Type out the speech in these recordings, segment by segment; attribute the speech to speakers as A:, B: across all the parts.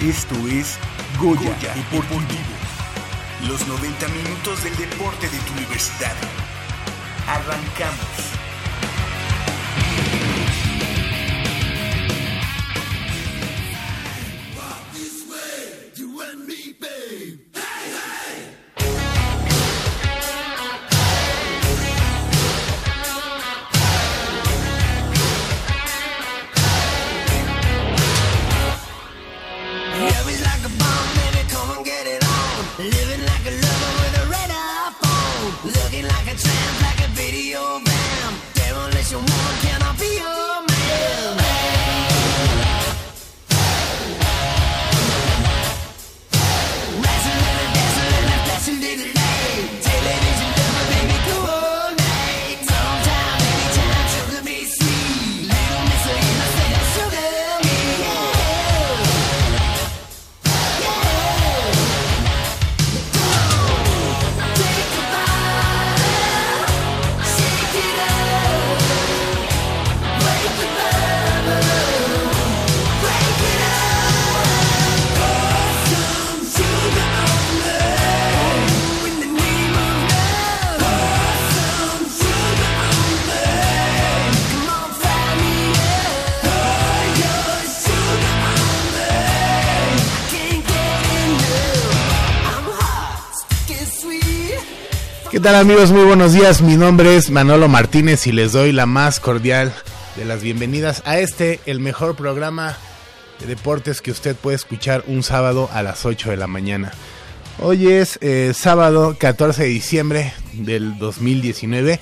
A: Esto es Goya,
B: Goya
A: Deportivo. Los 90 minutos del deporte de tu universidad. Arrancamos.
C: Tal amigos? Muy buenos días. Mi nombre es Manolo Martínez y les doy la más cordial de las bienvenidas a este, el mejor programa de deportes que usted puede escuchar un sábado a las 8 de la mañana. Hoy es eh, sábado 14 de diciembre del 2019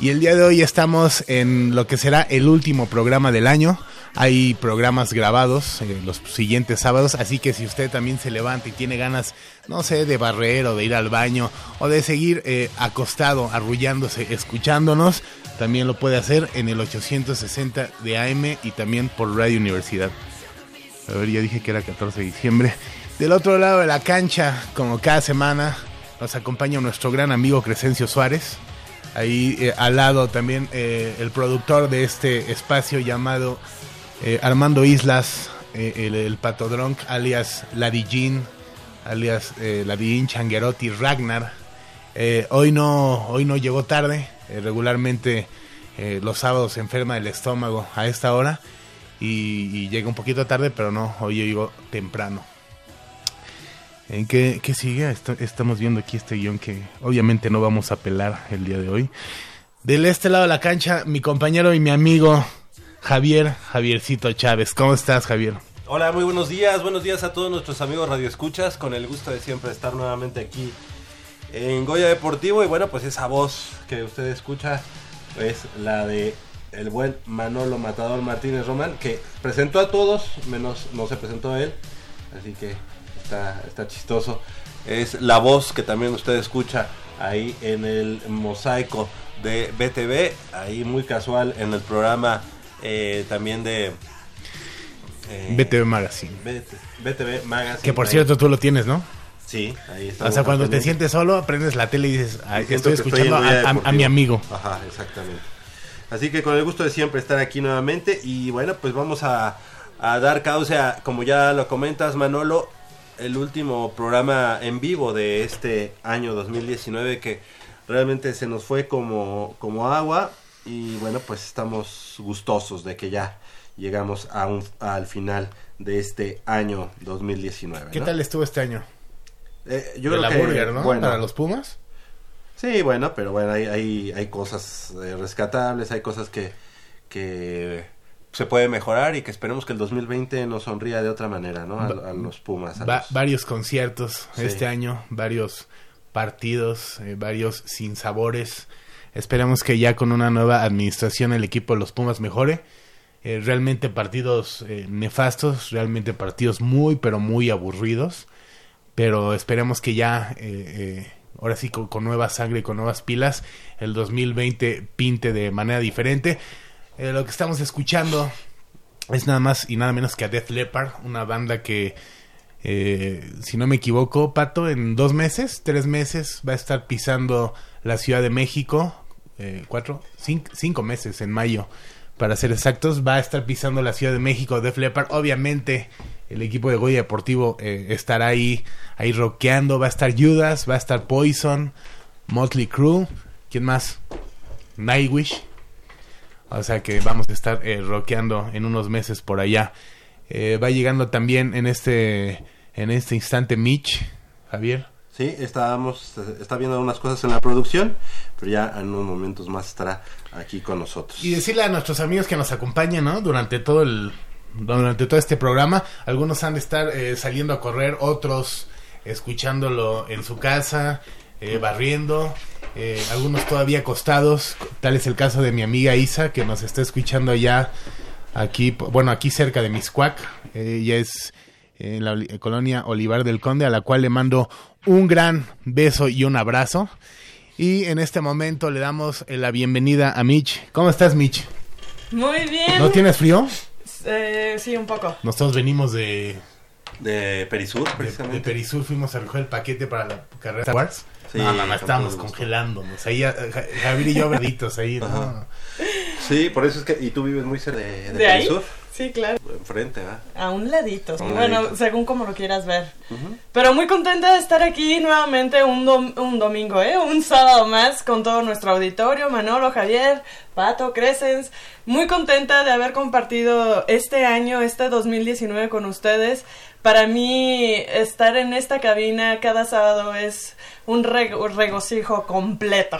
C: y el día de hoy estamos en lo que será el último programa del año. Hay programas grabados eh, los siguientes sábados, así que si usted también se levanta y tiene ganas, no sé, de barrer o de ir al baño o de seguir eh, acostado, arrullándose, escuchándonos, también lo puede hacer en el 860 de AM y también por Radio Universidad. A ver, ya dije que era 14 de diciembre. Del otro lado de la cancha, como cada semana, nos acompaña nuestro gran amigo Crescencio Suárez. Ahí eh, al lado también eh, el productor de este espacio llamado eh, Armando Islas, eh, el, el Patodronk, alias Ladillín, alias eh, Ladillín Changuerotti Ragnar. Eh, hoy, no, hoy no llegó tarde, regularmente los sábados se enferma el estómago a esta hora y, llega un poquito tarde, pero no, hoy llegó temprano. ¿En qué, qué sigue? Estamos viendo aquí este guion que obviamente no vamos a pelar el día de hoy. Del este lado de la cancha, mi compañero y mi amigo Javier, Javiercito Chávez. ¿Cómo estás, Javier?
B: Hola, muy buenos días. Buenos días a todos nuestros amigos radioescuchas. Con el gusto de siempre estar nuevamente aquí en Goya Deportivo. Y bueno, pues esa voz que usted escucha es la de el buen Manolo Matador Martínez Román, que presentó a todos, menos no se presentó a él. Así que está, está chistoso. Es la voz que también usted escucha ahí en el mosaico de BTV. Ahí muy casual en el programa eh, también de... eh,
C: BTV Magazine.
B: BT- BTV Magazine.
C: Que por cierto tú lo tienes, ¿no?
B: Sí, ahí está.
C: O sea, cuando te sientes solo, prendes la tele y dices, "Ay,
B: Siento
C: estoy escuchando a, a- a
B: Deportivo.
C: mi amigo.
B: Ajá, exactamente. Así que con el gusto de siempre estar aquí nuevamente. Y bueno, pues vamos a, a dar causa, como ya lo comentas, Manolo, el último programa en vivo de este año 2019 que realmente se nos fue como, como agua. Y bueno, pues estamos gustosos de que ya llegamos a un, al final de este año 2019.
C: ¿Qué tal estuvo este año?
B: Eh, yo
C: De
B: creo
C: la
B: que,
C: burger, ¿no?
B: bueno,
C: Para los Pumas.
B: Sí, bueno, pero bueno, hay, hay, hay cosas eh, rescatables, hay cosas que, que se puede mejorar y que esperemos que el 2020 nos sonría de otra manera, ¿no? A, a los Pumas. a
C: Va-
B: los-
C: varios conciertos
B: Sí.
C: este año, varios partidos, eh, varios sinsabores. Esperemos que ya con una nueva administración el equipo de los Pumas mejore eh, realmente partidos eh, nefastos, realmente partidos muy, pero muy aburridos. Pero esperemos que ya, eh, eh, ahora sí, con, con nueva sangre y con nuevas pilas, el 2020 pinte de manera diferente. Lo que estamos escuchando es nada más y nada menos que a Death Leppard, una banda que, si no me equivoco, Pato, en dos meses, tres meses, va a estar pisando la Ciudad de México, eh, cuatro, cinco, meses en mayo, para ser exactos, va a estar pisando la Ciudad de México Def Leppard. Obviamente, el equipo de Goya Deportivo eh, estará ahí, ahí rockeando, va a estar Judas, va a estar Poison, Motley Crue, ¿quién más? Nightwish. O sea que vamos a estar eh, rockeando en unos meses por allá. Eh, va llegando también en este en este instante Mitch, Javier.
B: Sí, estábamos, está viendo unas cosas en la producción, pero ya en unos momentos más estará aquí con nosotros.
C: Y decirle a nuestros amigos que nos acompañan, ¿no? Durante todo el durante todo este programa, algunos han de estar eh, saliendo a correr, otros escuchándolo en su casa, eh, barriendo, eh, algunos todavía acostados, tal es el caso de mi amiga Isa que nos está escuchando ya aquí, bueno, aquí cerca de Miscuac, Eh, ella es en la colonia Olivar del Conde, a la cual le mando un gran beso y un abrazo. Y en este momento le damos la bienvenida a Mitch. ¿Cómo estás, Mitch?
D: Muy bien.
C: ¿No tienes frío?
D: Eh, sí, un poco.
C: Nosotros venimos de,
B: De Perisur,
C: de, de
B: precisamente.
C: Perisur, fuimos a recoger el paquete para la carrera de Wars.
B: Sí,
C: no, no, no, estábamos congelándonos. Ahí, eh, Ja- Javier y yo verditos ahí.
B: Sí, por eso es que... ¿Y tú vives muy cerca de, de,
D: ¿De ahí? Sí, claro.
B: Enfrente, ¿verdad?
D: A un ladito.
B: A un
D: bueno,
B: ladito.
D: según como lo quieras ver. Pero muy contenta de estar aquí nuevamente un, dom- un domingo, ¿eh? Un sábado más con todo nuestro auditorio. Manolo, Javier, Pato, Crescens. Muy contenta de haber compartido este año, este 2019 con ustedes. Para mí, estar en esta cabina cada sábado es un reg- regocijo completo.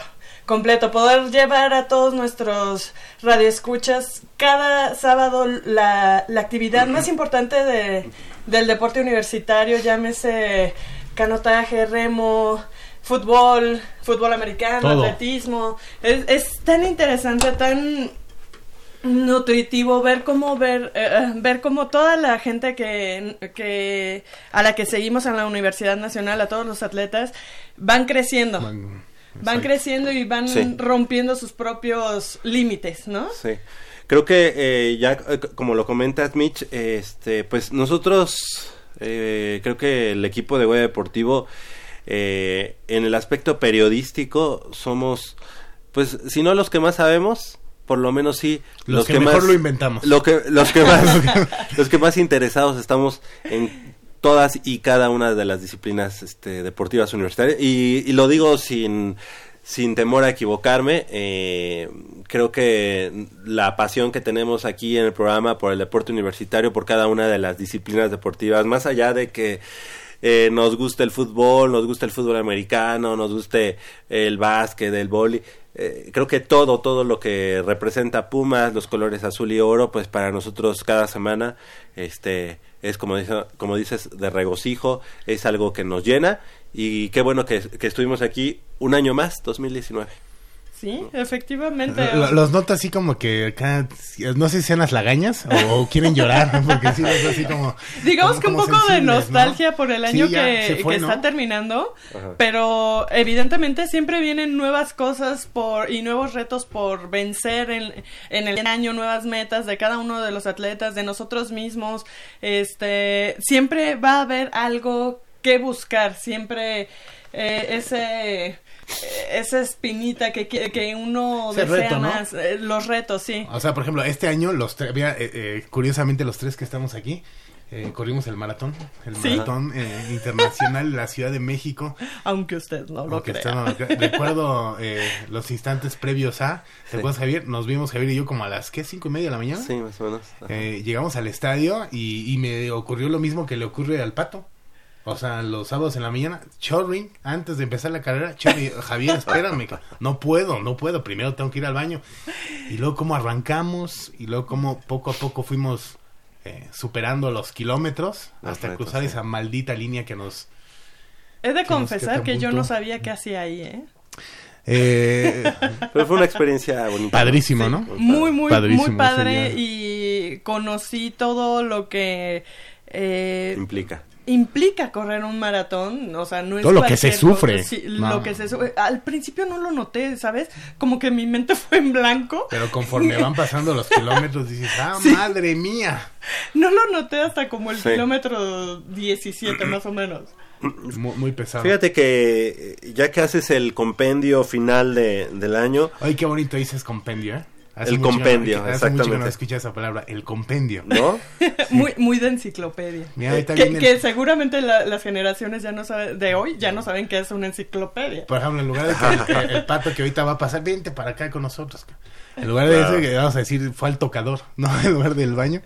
D: Completo, poder llevar a todos nuestros radioescuchas cada sábado la, la actividad más importante de, del deporte universitario, llámese canotaje, remo, fútbol, fútbol americano,
C: Todo.
D: atletismo. Es, es tan interesante, tan nutritivo ver cómo ver eh, ver cómo toda la gente que, que a la que seguimos en la Universidad Nacional a todos los atletas van creciendo
C: Man,
D: van
C: exacto.
D: creciendo y van
B: Sí.
D: rompiendo sus propios límites no
B: Sí. Creo que eh, ya, eh, como lo comentas, Mitch, este, pues nosotros, eh, creo que el equipo de Goya Deportivo, eh, en el aspecto periodístico, somos, pues, si no los que más sabemos, por lo menos sí
C: Los que mejor
B: más,
C: lo inventamos.
B: lo que, los que más, los que más interesados estamos en todas y cada una de las disciplinas este, deportivas universitarias y, y lo digo sin sin temor a equivocarme eh, creo que la pasión que tenemos aquí en el programa por el deporte universitario por cada una de las disciplinas deportivas más allá de que eh, nos guste el fútbol, nos gusta el fútbol americano, nos guste el básquet, el boli. Eh, creo que todo, todo lo que representa Pumas, los colores azul y oro, pues para nosotros cada semana, este, es como, dice- como dices, de regocijo, es algo que nos llena y qué bueno que, que estuvimos aquí un año más, 2019.
D: Sí efectivamente
C: Lo- Los noto así como que acá, no sé si sean las lagañas o, o quieren llorar, ¿no? porque sí, los así como...
D: Digamos
C: como-
D: que un poco de nostalgia por el año
C: Sí,
D: que,
C: se fue,
D: que
C: ¿no?
D: está terminando,
B: Ajá.
D: pero evidentemente siempre vienen nuevas cosas por y nuevos retos por vencer en, en el año, nuevas metas de cada uno de los atletas, de nosotros mismos. Este, siempre va a haber algo que buscar, siempre eh, ese esa espinita que, que uno
C: Ese
D: desea
C: reto, ¿no?
D: más, eh, los retos, sí.
C: O sea, por ejemplo, este año, los tres, mira, eh, eh, curiosamente los tres que estamos aquí, eh, corrimos el maratón, el
D: Sí.
C: maratón eh, internacional de la Ciudad de México.
D: Aunque usted no lo crea.
C: estaba- recuerdo eh, los instantes previos a, ¿te
B: Sí.
C: acuerdas, Javier? Nos vimos Javier y yo como a las, ¿qué? ¿Cinco y media de la mañana?
B: Sí, más o menos.
C: Eh, llegamos al estadio y, y me ocurrió lo mismo que le ocurre al pato. O sea, los sábados en la mañana, chorring, antes de empezar la carrera, chorring, Javier, espérame, no puedo, no puedo, primero tengo que ir al baño. Y luego como arrancamos y luego como poco a poco fuimos eh, superando los kilómetros hasta cruzar
B: sí.
C: esa maldita línea que nos...
D: He de confesar que yo no sabía qué hacía ahí, ¿eh?
C: Eh,
B: Pero fue una experiencia bonita.
C: padrísimo, ¿no?
D: Muy, muy,
C: Padrísimo,
D: muy padre y conocí todo lo que eh,
B: Implica.
D: Implica correr un maratón, o sea, no es
C: Todo lo que se sufre.
D: cosa, sí,
C: No.
D: lo que se sufre. Al principio no lo noté, ¿sabes? Como que mi mente fue en blanco.
C: Pero conforme van pasando los kilómetros dices, ah,
D: Sí.
C: madre mía.
D: No lo noté hasta como el
B: Sí.
D: kilómetro 17 más o menos.
C: Muy, muy pesado.
B: Fíjate que ya que haces el compendio final de, del año,
C: Ay, qué bonito dices compendio, ¿eh?
B: El
C: que
B: compendio,
C: hace mucho que no
B: exactamente.
C: escuché esa palabra, el compendio.
B: ¿no?
D: Muy, muy de enciclopedia.
C: Mira,
D: que,
C: el-
D: que seguramente la- las generaciones ya no saben, de hoy ya no saben qué es una enciclopedia.
C: Por ejemplo, en lugar de que el, el pato que ahorita va a pasar, vente para acá con nosotros. En lugar de
B: Claro.
C: eso, que vamos a decir, fue al tocador, ¿no? En lugar del baño.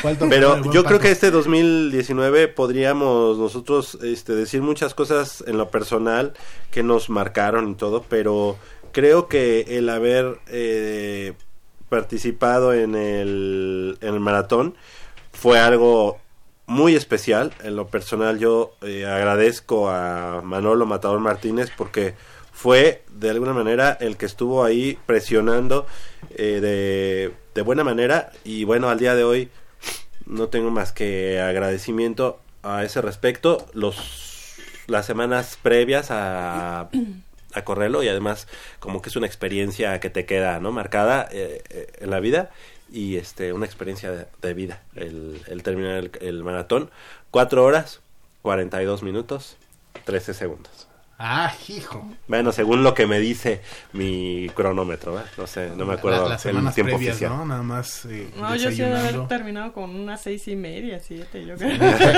C: Fue al tocador, el
B: Pero yo creo que este 2019 podríamos nosotros este, decir muchas cosas en lo personal que nos marcaron y todo, pero creo que el haber eh, participado en el, maratón fue algo muy especial. En lo personal yo eh, agradezco a Manolo Matador Martínez porque fue de alguna manera el que estuvo ahí presionando eh, de, de buena manera y bueno, al día de hoy no tengo más que agradecimiento a ese respecto. Los las semanas previas a, a correrlo y además como que es una experiencia que te queda no marcada eh, eh, en la vida y este una experiencia de, vida el, el terminar el, el maratón. Cuatro horas 42 minutos 13 segundos
C: Ah, hijo.
B: bueno según lo que me dice mi cronómetro ¿eh? no sé no me acuerdo
C: La- las
B: el
C: semanas
B: tiempo
C: previas,
B: oficial
C: ¿no? Nada más eh,
D: No, yo sí haber terminado con unas seis y media, siete, yo creo.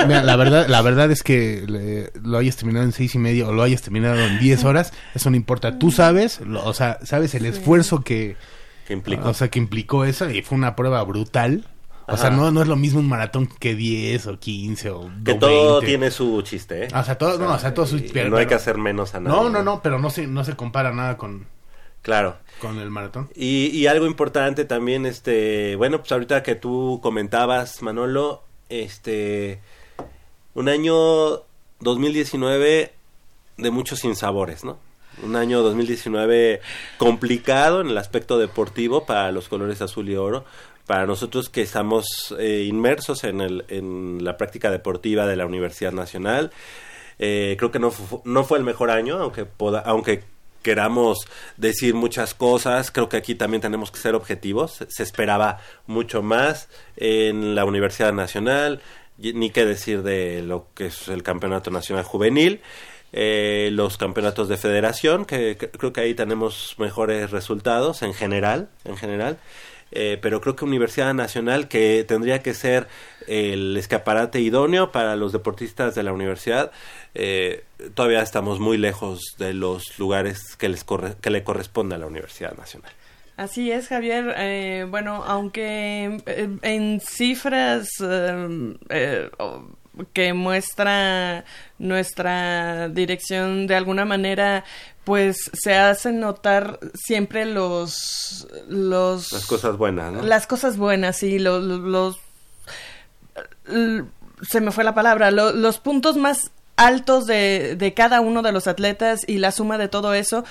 C: Mira, la verdad, la verdad es que le- lo hayas terminado en seis y medio o lo hayas terminado en diez horas, eso no importa. Tú sabes, lo- o sea, sabes el esfuerzo que,
B: que implica
C: o sea, que implicó eso y fue una prueba brutal. O sea, no, no es lo mismo un maratón que 10 o 15 o
B: que todo
C: 20.
B: tiene su chiste ¿eh?
C: O sea, todo, no, o sea, todo su- pero-
B: no hay que hacer menos a nadie
C: No, no, no, pero no se, no se compara nada con,
B: claro
C: con el maratón.
B: Y, y algo importante también, este, bueno, pues ahorita que tú comentabas, Manolo, este, un año 2019 de muchos sinsabores, ¿no? Un año 2019 complicado en el aspecto deportivo para los colores azul y oro, para nosotros que estamos eh, inmersos en, el, en la práctica deportiva de la Universidad Nacional. Eh, creo que no, no fue el mejor año, aunque, aunque queramos decir muchas cosas, creo que aquí también tenemos que ser objetivos. Se- esperaba mucho más en la Universidad Nacional, ni qué decir de lo que es el Campeonato Nacional Juvenil, eh, los campeonatos de federación, que, que creo que ahí tenemos mejores resultados en general, en general. Eh, pero creo que Universidad Nacional, que tendría que ser el escaparate idóneo para los deportistas de la universidad, eh, todavía estamos muy lejos de los lugares que, les corre- que le corresponde a la Universidad Nacional.
D: Así es, Javier. Eh, bueno, aunque eh, en cifras que muestra nuestra dirección de alguna manera, pues se hacen notar siempre los los
B: Las cosas buenas, ¿no?
D: las cosas buenas, sí, lo- lo- los, l- se me fue la palabra, lo- los puntos más altos de, de cada uno de los atletas y la suma de todo eso,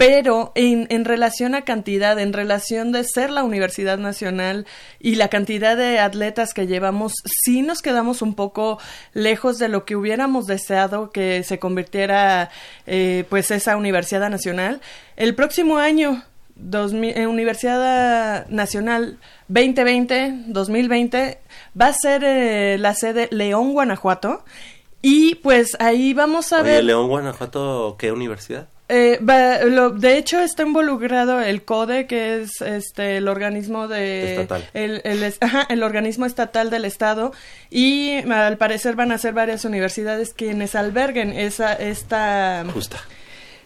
D: pero en, en relación a cantidad, en relación de ser la Universidad Nacional y la cantidad de atletas que llevamos, sí nos quedamos un poco lejos de lo que hubiéramos deseado que se convirtiera eh, pues esa Universidad Nacional. El próximo año 2000, eh, Universidad Nacional 2020, 2020, va a ser eh, la sede León, Guanajuato. Y pues ahí vamos a
B: Oye,
D: ver.
B: León, Guanajuato, ¿qué universidad?
D: eh, va- lo- de hecho, está involucrado el CODE, que es este el organismo de.
B: Estatal.
D: El, el ajá, el organismo estatal del Estado. Y al parecer van a ser varias universidades quienes alberguen esa, esta
B: Justa.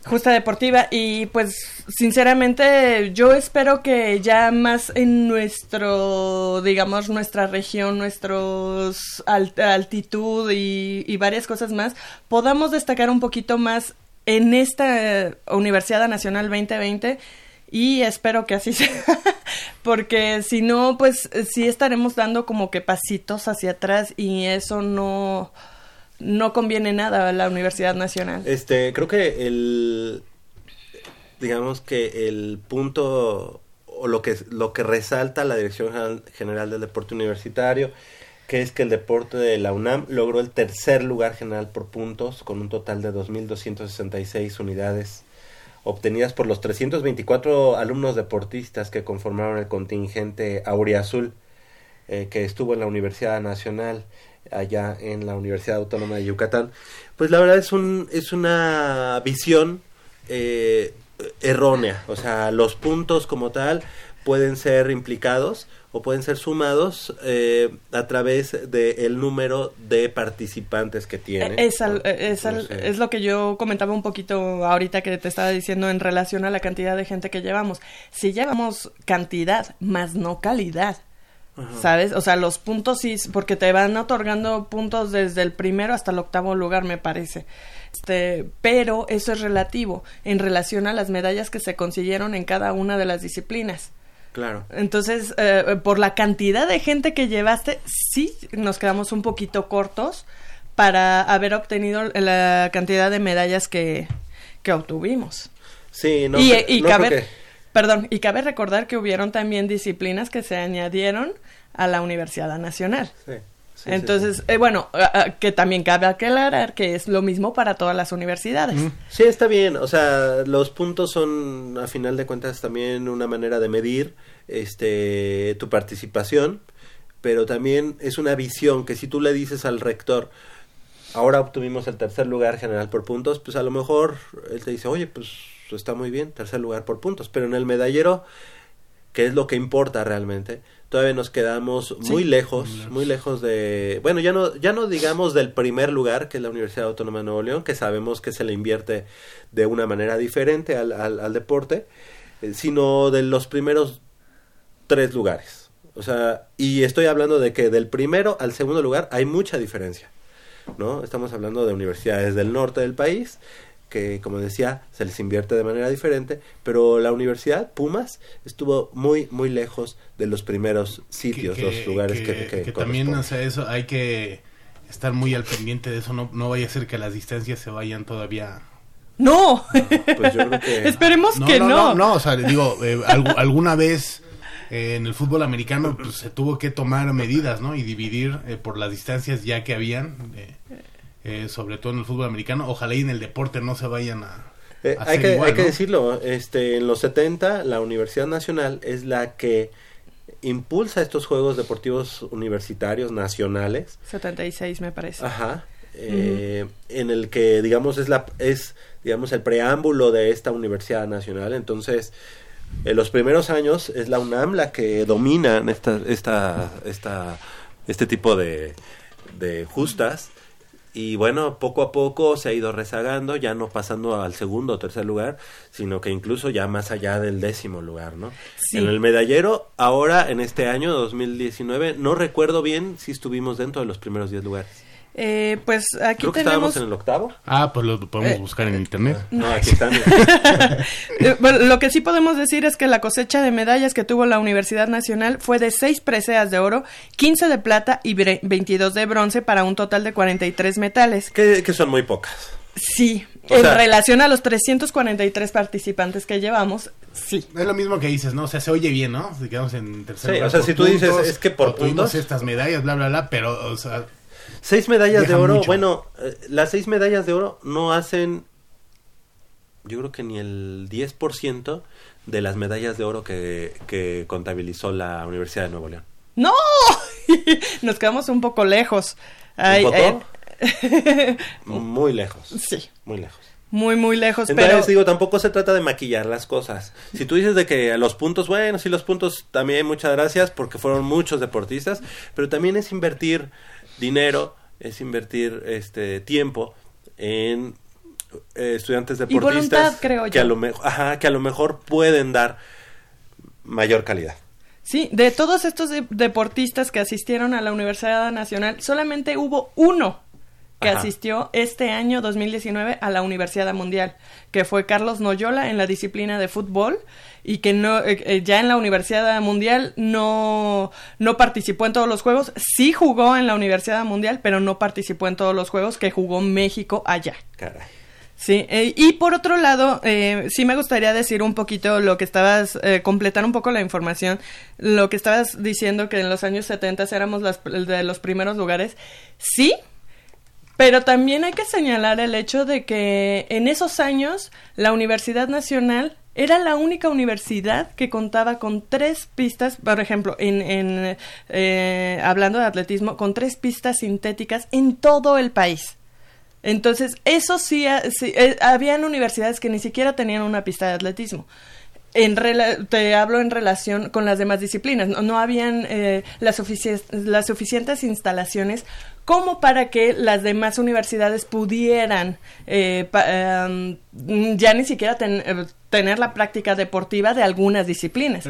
D: Justa deportiva y pues sinceramente yo espero que ya más en nuestro digamos nuestra región nuestros alt- altitud y, y varias cosas más podamos destacar un poquito más en esta Universidad Nacional 2020 y espero que así sea porque si no pues sí estaremos dando como que pasitos hacia atrás y eso no no conviene nada a la Universidad Nacional.
B: Este, creo que el digamos que el punto o lo que lo que resalta la Dirección General- del Deporte Universitario, que es que el deporte de la UNAM logró el tercer lugar general por puntos con un total de 2266 unidades obtenidas por los 324 alumnos deportistas que conformaron el contingente Auriazul eh, que estuvo en la Universidad Nacional allá en la Universidad Autónoma de Yucatán. Pues la verdad es un es una visión eh, errónea, o sea, los puntos como tal pueden ser implicados o pueden ser sumados eh, a través del número de participantes que tiene.
D: Es, al- es, al-
B: Entonces,
D: es lo que yo comentaba un poquito ahorita que te estaba diciendo en relación a la cantidad de gente que llevamos. Si llevamos cantidad, más no calidad. ¿Sabes? O sea, los puntos sí, porque te van otorgando puntos desde el primero hasta el octavo lugar, me parece. Este, pero eso es relativo en relación a las medallas que se consiguieron en cada una de las disciplinas.
B: Claro.
D: Entonces, eh, por la cantidad de gente que llevaste, sí nos quedamos un poquito cortos para haber obtenido la cantidad de medallas que, que obtuvimos.
B: Sí, no,
D: y y perdón, y cabe recordar que hubieron también disciplinas que se añadieron a la Universidad Nacional.
B: sí, sí, sí,
D: Entonces, eh, bueno, que también cabe aclarar que es lo mismo para todas las universidades.
B: Sí, está bien. O sea, los puntos son, a final de cuentas, también una manera de medir este tu participación, pero también es una visión que si tú le dices al rector, ahora obtuvimos el tercer lugar general por puntos, pues a lo mejor él te dice, oye, pues está muy bien, tercer lugar por puntos, pero en el medallero, que es lo que importa realmente, todavía nos quedamos muy lejos, muy lejos de, bueno, ya no, ya no digamos del primer lugar, que es la Universidad Autónoma de Nuevo León, que sabemos que se le invierte de una manera diferente al, al, al deporte, eh, sino de los primeros tres lugares. O sea, y estoy hablando de que del primero al segundo lugar hay mucha diferencia. ¿no? Estamos hablando de universidades del norte del país que, como decía, se les invierte de manera diferente, pero la universidad Pumas estuvo muy, muy lejos de los primeros sitios, los lugares que, que,
C: que también, o sea, eso hay que estar muy al pendiente de eso, no, no vaya a ser que las distancias se vayan todavía.
D: No,
B: Pues yo creo que
D: esperemos que no.
C: no, no, o sea, digo, eh, algu- alguna vez eh, en el fútbol americano pues, se tuvo que tomar medidas, ¿no? Y dividir eh, por las distancias ya que habían, eh, sobre todo en el fútbol americano. Ojalá y en el deporte no se vayan a.
B: Eh,
C: a
B: hay que,
C: igual,
B: hay que decirlo, este, en los 70 la Universidad Nacional es la que impulsa estos Juegos Deportivos Universitarios Nacionales
D: 76 me parece.
B: Ajá. eh, En el que, digamos, es la es digamos el preámbulo de esta Universidad Nacional. Entonces, en los primeros años es la UNAM la que domina esta, esta, esta, este tipo de, de justas. Y bueno, poco a poco se ha ido rezagando, ya no pasando al segundo o tercer lugar, sino que incluso ya más allá del décimo lugar, ¿no?
D: Sí.
B: En el medallero, ahora en este año 2019, no recuerdo bien si estuvimos dentro de los primeros 10 lugares.
D: Eh, pues aquí
B: Creo que
D: tenemos...
B: estábamos en el octavo.
C: Ah, pues lo podemos
D: Eh,
C: buscar en internet.
B: No, aquí están.
D: Eh, bueno, lo que sí podemos decir es que la cosecha de medallas que tuvo la Universidad Nacional fue de 6 preseas de oro, 15 de plata y bre- 22 de bronce para un total de 43 metales.
B: que, que son muy pocas.
D: Sí,
B: O
D: en
B: sea-
D: relación a los 343 participantes que llevamos, sí.
C: Es lo mismo que dices, ¿no? O sea, se oye bien, ¿no? Si quedamos en tercer
B: Sí,
C: lugar
B: o sea, si tú dices, es que por puntos-
C: estas medallas, bla, bla, bla, pero, o sea,
B: Seis medallas de oro.
C: mucho.
B: Bueno, eh, las seis medallas de oro no hacen, yo creo que ni el 10% de las medallas de oro que, que contabilizó la Universidad de Nuevo León.
D: ¡No! Nos quedamos un poco lejos. Ay,
B: poco? Muy lejos.
D: sí,
B: Muy lejos.
D: muy, muy lejos,
B: Entonces,
D: pero...
B: digo, tampoco se trata de maquillar las cosas. Si tú dices de que los puntos, bueno, sí, los puntos también, muchas gracias, porque fueron muchos deportistas, pero también es invertir dinero, es invertir este tiempo en eh, estudiantes
D: Y
B: deportistas
D: voluntad, creo
B: que a
D: yo.
B: lo mejor, ajá, que a lo mejor pueden dar mayor calidad.
D: Sí, de todos estos de- deportistas que asistieron a la Universidad Nacional, solamente hubo uno que
B: Ajá.
D: asistió este año 2019 a la Universidad Mundial, que fue Carlos Noyola en la disciplina de fútbol y que no eh, eh, ya en la Universidad Mundial no no participó en todos los juegos, sí jugó en la Universidad Mundial, pero no participó en todos los juegos que jugó México allá.
B: Caray.
D: Sí, eh, y por otro lado, eh, sí me gustaría decir un poquito lo que estabas, eh, completar un poco la información, lo que estabas diciendo que en los años 70 éramos las, de los primeros lugares. Sí, pero también hay que señalar el hecho de que en esos años la Universidad Nacional era la única universidad que contaba con tres pistas, por ejemplo, en, en eh, hablando de atletismo, con tres pistas sintéticas en todo el país. Entonces, eso sí, sí, eh, habían universidades que ni siquiera tenían una pista de atletismo. En rela- te hablo en relación con las demás disciplinas. No, no habían eh, las, las suficientes instalaciones como para que las demás universidades pudieran eh, pa- em, ya ni siquiera ten- eh, tener la práctica deportiva de algunas disciplinas.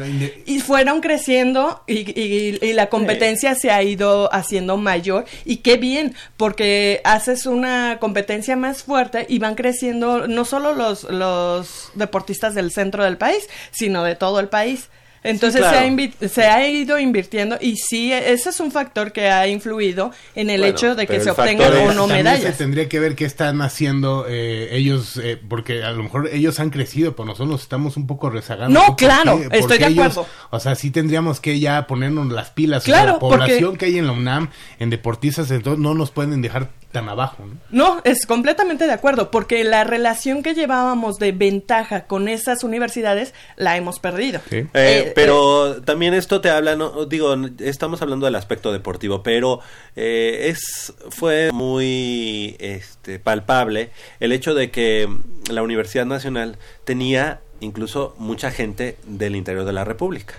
D: Y fueron creciendo y, y- y la competencia se ha ido haciendo mayor. Y qué bien, porque haces una competencia más fuerte y van creciendo no solo los, los deportistas del centro del país, sino de todo el país. Entonces
B: claro.
D: se, ha se ha ido invirtiendo y sí, ese es un factor que ha influido en el
B: Bueno,
D: hecho de que se obtengan o no medallas.
C: se tendría que ver qué están haciendo eh, ellos, eh, porque a lo mejor ellos han crecido, pero nosotros estamos un poco rezagados.
D: No, claro, estoy
C: Porque
D: de
C: ellos-
D: acuerdo.
C: o sea, sí tendríamos que ya ponernos las pilas. O sea,
D: Claro,
C: la población
D: porque-
C: que hay en la UNAM, en deportistas, entonces no nos pueden dejar tan abajo. ¿no?
D: No, es completamente de acuerdo, porque la relación que llevábamos de ventaja con esas universidades la hemos perdido.
C: Sí.
B: Eh,
D: Eh,
B: pero también esto te habla, no, digo, estamos hablando del aspecto deportivo, pero eh, es fue muy este, palpable el hecho de que la Universidad Nacional tenía incluso mucha gente del interior de la República,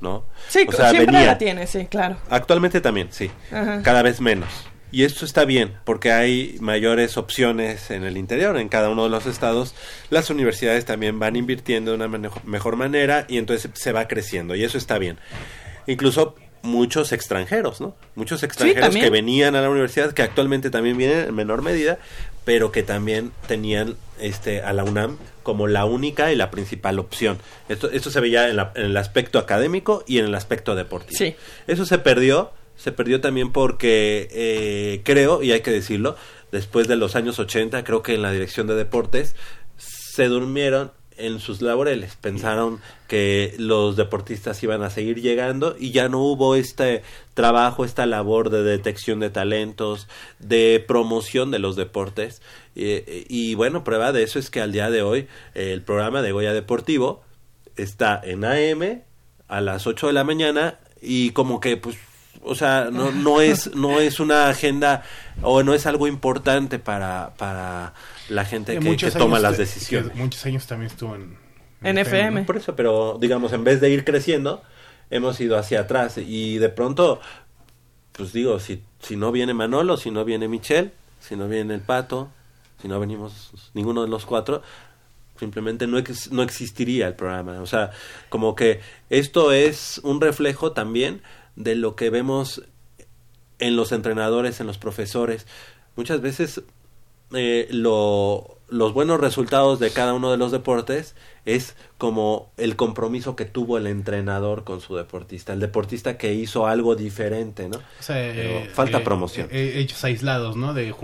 B: ¿no?
D: Sí,
B: O sea,
D: siempre
B: venía-
D: la tiene, sí, claro.
B: Actualmente también, sí.
D: Ajá.
B: Cada vez menos. Y esto está bien, porque hay mayores opciones en el interior, en cada uno de los estados. Las universidades también van invirtiendo de una mejor manera y entonces se va creciendo. Y eso está bien. Incluso muchos extranjeros, ¿no? Muchos extranjeros que venían a la universidad, que actualmente también vienen en menor medida, pero que también tenían este a la UNAM como la única y la principal opción. Esto, esto se veía en, la- en el aspecto académico y en el aspecto deportivo.
D: Sí.
B: Eso se perdió, se perdió también porque eh, creo, y hay que decirlo, después de los años 80, creo que en la dirección de deportes se durmieron en sus laureles, pensaron que los deportistas iban a seguir llegando y ya no hubo este trabajo, esta labor de detección de talentos, de promoción de los deportes. Eh, y bueno, prueba de eso es que al día de hoy el programa de Goya Deportivo está en AM a las 8 de la mañana y como que pues o sea no no es no es una agenda o no es algo importante para para la gente que, que toma las decisiones
C: que muchos años también estuvo en,
D: En FM.
B: por eso pero digamos en vez de ir creciendo hemos ido hacia atrás y de pronto pues digo si si no viene Manolo si no viene Michelle si no viene el Pato si no venimos ninguno de los cuatro simplemente no, ex- no existiría el programa. O sea, como que esto es un reflejo también de lo que vemos en los entrenadores, en los profesores. Muchas veces eh, lo- los buenos resultados de cada uno de los deportes es como el compromiso que tuvo el entrenador con su deportista, el deportista que hizo algo diferente, ¿no?
C: O sea,
B: Pero
C: eh,
B: falta
C: eh,
B: promoción.
C: eh, hechos aislados, ¿no? De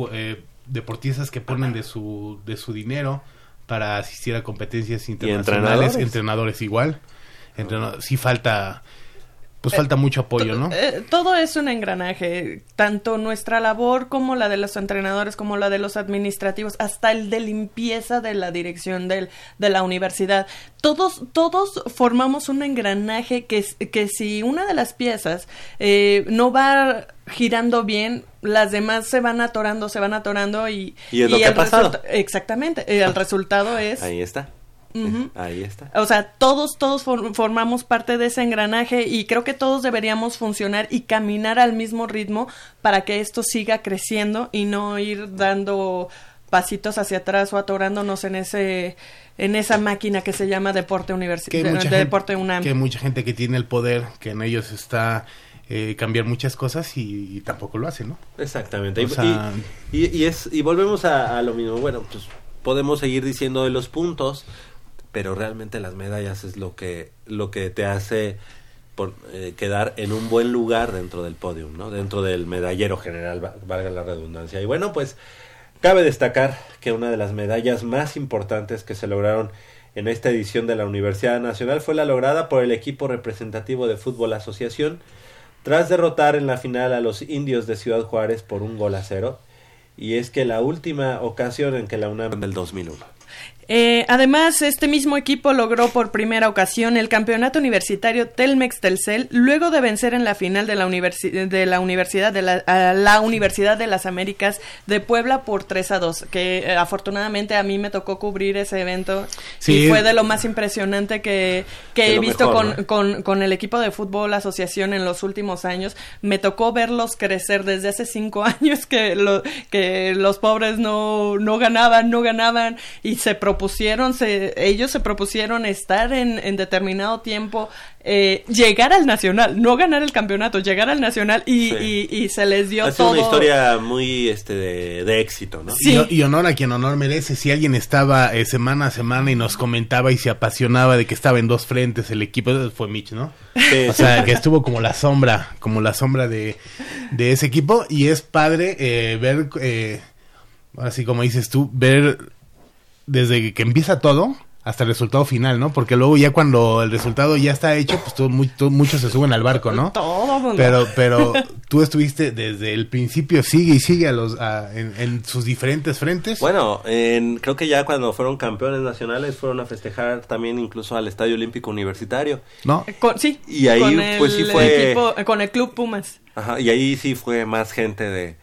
C: deportistas que ponen de su, de su dinero para asistir a competencias internacionales.
B: entrenadores?
C: Entrenadores, igual. Sí falta, pues falta mucho apoyo, ¿no?
D: Eh, todo es un engranaje, tanto nuestra labor como la de los entrenadores, como la de los administrativos, hasta el de limpieza de la dirección del, de la universidad. Todos, todos formamos un engranaje que, es- que si una de las piezas eh, no va girando bien, las demás se van atorando, se van atorando y...
B: Y es lo que ha
D: el
B: pasado.
D: Exactamente, eh, el resultado es...
B: Ahí está.
D: Ujú.
B: Ahí está.
D: O sea, todos, todos for- formamos parte de ese engranaje y creo que todos deberíamos funcionar y caminar al mismo ritmo para que esto siga creciendo y no ir dando pasitos hacia atrás o atorándonos en ese en esa máquina que se llama deporte universitario,
C: mucha
D: de,
C: gente,
D: deporte UNAM.
C: que hay mucha gente que tiene el poder, que en ellos está eh, cambiar muchas cosas y, y tampoco lo hace, ¿no?
B: Exactamente.
C: O
B: Y-
C: sea-
B: y, y- y es, y volvemos a, a lo mismo. Bueno, pues podemos seguir diciendo de los puntos, pero realmente las medallas es lo que, lo que te hace por, eh, quedar en un buen lugar dentro del podium, ¿no? Dentro del medallero general, va- valga la redundancia. Y bueno, pues Cabe destacar que una de las medallas más importantes que se lograron en esta edición de la Universidad Nacional fue la lograda por el equipo representativo de fútbol asociación tras derrotar en la final a los indios de Ciudad Juárez por un gol a cero. Y es que la última ocasión en que la UNAM del 2001.
D: Eh, además, este mismo equipo logró por primera ocasión el campeonato universitario Telmex Telcel luego de vencer en la final de la, universi- de la Universidad de la, a la Universidad de las Américas de Puebla por 3 a 2, que eh, afortunadamente a mí me tocó cubrir ese evento
C: Sí.
D: y fue de lo más impresionante que, que he visto
B: mejor,
D: con,
B: ¿no?
D: con, con el equipo de fútbol asociación en los últimos años. Me tocó verlos crecer desde hace cinco años que, lo, que los pobres no, no ganaban, no ganaban y se propusieron, se, ellos se propusieron estar en, en determinado tiempo, eh, llegar al nacional, no ganar el campeonato, llegar al nacional y,
B: Sí.
D: y, y se les dio
B: Ha sido
D: todo.
B: una historia muy este de, de éxito, ¿no?
D: Sí.
C: Y, y honor a quien honor merece. Si alguien estaba eh, semana a semana y nos comentaba y se apasionaba de que estaba en dos frentes el equipo, fue Mitch, ¿no?
B: Sí,
C: O sea, que estuvo como la sombra, como la sombra de, de ese equipo. Y es padre eh, ver, eh, así como dices tú, ver desde que empieza todo hasta el resultado final, ¿no? Porque luego ya cuando el resultado ya está hecho, pues todo, muy- todo- muchos se suben al barco, ¿no?
D: Todo mundo.
C: Pero, pero tú estuviste desde el principio, sigue y sigue a los, a- en, en sus diferentes frentes.
B: Bueno, en- creo que ya cuando fueron campeones nacionales fueron a festejar también incluso al Estadio Olímpico Universitario.
C: ¿No?
D: Con- sí,
B: Y ahí,
D: con
B: pues, sí
D: el
B: fue-
D: equipo- con el Club Pumas.
B: Ajá, y ahí sí fue más gente de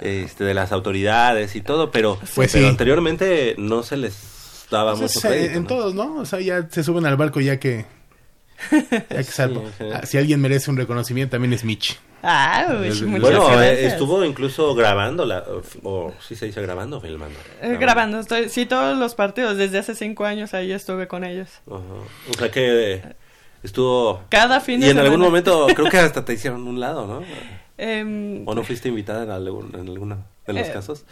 B: este de las autoridades y todo, pero,
C: Pues
B: pero
C: sí.
B: anteriormente no se les daba
C: Pues,
B: mucho
C: eh,
B: crédito.
C: en
B: ¿no?
C: todos, ¿no? O sea, ya se suben al barco ya que... Ya que salvo. Ah, si alguien merece un reconocimiento también es Mitch.
D: Ah,
C: Desde-
D: muchas
B: Bueno, eh,
D: gracias.
B: estuvo incluso grabando o sí se dice grabando o filmando.
D: Eh, grabando, estoy, sí, todos los partidos, desde hace cinco años ahí estuve con ellos.
B: O sea que estuvo
D: Cada fin de
B: y en algún momento creo que hasta te hicieron un lado, ¿no?
D: Em,
B: ¿O no fuiste invitada en, algún, en alguno de los
D: Eh.
B: casos?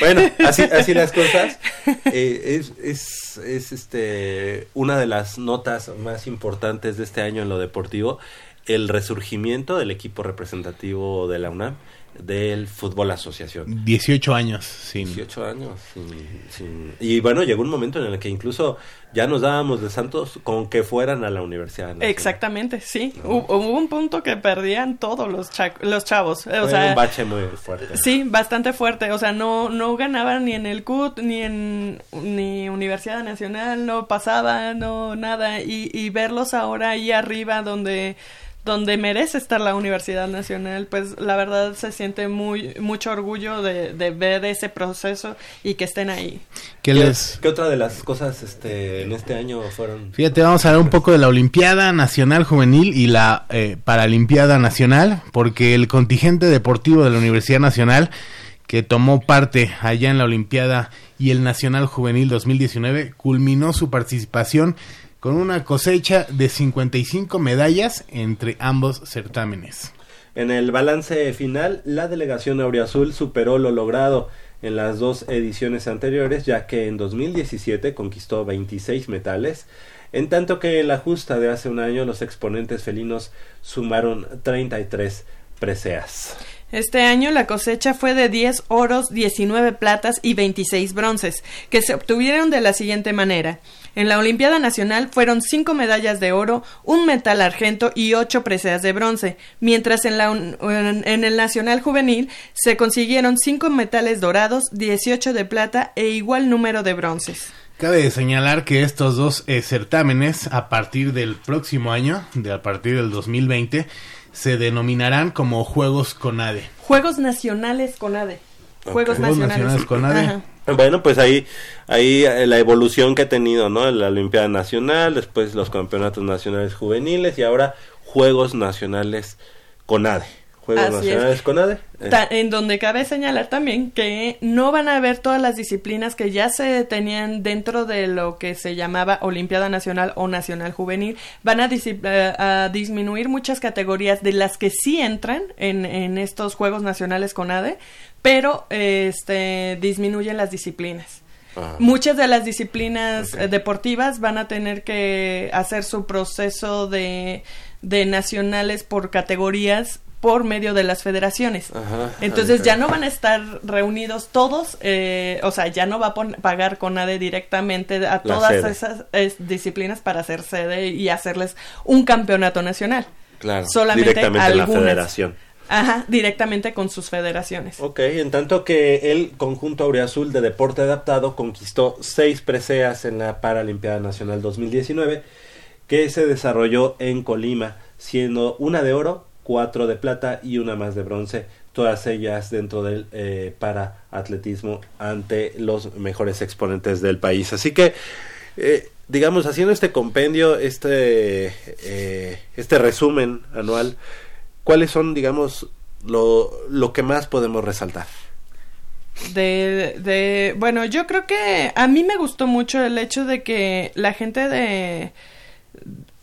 B: Bueno, así, así las cosas. Eh, es, es, es este una de las notas más importantes de este año en lo deportivo, el resurgimiento del equipo representativo de la UNAM del fútbol asociación.
C: 18 años sin...
B: 18 años. sin- sin- Y bueno, llegó un momento en el que incluso ya nos dábamos de santos con que fueran a la universidad. Nacional.
D: exactamente, sí. Hu- Hubo un punto que perdían todos los, cha- los chavos. O
B: Fue
D: sea,
B: un bache muy fuerte.
D: Sí, bastante fuerte. O sea, no, no ganaban ni en el CUT, ni en ni Universidad Nacional, no pasaba, no nada. Y, y verlos ahora ahí arriba donde, donde merece estar la Universidad Nacional, pues la verdad se siente muy, mucho orgullo de, de ver ese proceso y que estén ahí.
C: ¿Qué
B: ¿Qué,
C: les...
B: qué otra de las cosas este, en este año fueron?
C: Fíjate, vamos a hablar un poco de la Olimpiada Nacional Juvenil y la eh, Paralimpiada Nacional, porque el contingente deportivo de la Universidad Nacional, que tomó parte allá en la Olimpiada y el Nacional Juvenil 2019, culminó su participación con una cosecha de 55 medallas entre ambos certámenes.
B: En el balance final, la delegación Auriazul superó lo logrado en las dos ediciones anteriores, ya que en 2017 conquistó 26 metales, en tanto que en la justa de hace un año los exponentes felinos sumaron 33 preseas.
D: Este año la cosecha fue de 10 oros, 19 platas y 26 bronces, que se obtuvieron de la siguiente manera. En la Olimpiada Nacional fueron 5 medallas de oro, un metal argento y 8 preseas de bronce, mientras en, la, en, el Nacional Juvenil se consiguieron 5 metales dorados, 18 de plata e igual número de bronces.
C: Cabe señalar que estos dos eh, certámenes, a partir del próximo año, de a partir del 2020, se denominarán como Juegos CONADE.
D: Juegos Nacionales con ADE. Juegos
C: Juegos
D: Nacionales.
C: Nacionales con ADE.
B: Bueno, pues ahí, ahí eh, la evolución que ha tenido, ¿no? La Olimpiada Nacional, después los campeonatos nacionales juveniles y ahora Juegos Nacionales CONADE. Juegos
D: Así es.
B: Nacionales CONADE. eh,
D: Ta- en donde cabe señalar también que no van a haber todas las disciplinas que ya se tenían dentro de lo que se llamaba Olimpiada Nacional o Nacional Juvenil, van a, eh, a disminuir muchas categorías de las que sí entran en, en estos Juegos Nacionales con ADE, pero este, disminuyen las disciplinas.
B: ah.
D: Muchas de las disciplinas eh, deportivas van a tener que hacer su proceso de, de nacionales por categorías por medio de las federaciones.
B: Ajá,
D: Entonces ya no van a estar reunidos todos, eh, o sea, ya no va a pagar CONADE directamente a todas esas es, disciplinas para hacer sede y hacerles un campeonato nacional.
B: Claro,
D: Solamente
B: directamente en la
D: algunas.
B: federación.
D: Ajá, directamente con sus federaciones.
B: Ok, en tanto que el conjunto Auriazul de deporte adaptado conquistó seis preseas en la Paralimpiada Nacional 2019 que se desarrolló en Colima, siendo una de oro, cuatro de plata y una más de bronce, todas ellas dentro del eh, paraatletismo ante los mejores exponentes del país. Así que, eh, digamos, haciendo este compendio, este, eh, este resumen anual, ¿cuáles son, digamos, lo, lo que más podemos resaltar?
D: De, de, bueno, yo creo que a mí me gustó mucho el hecho de que la gente de,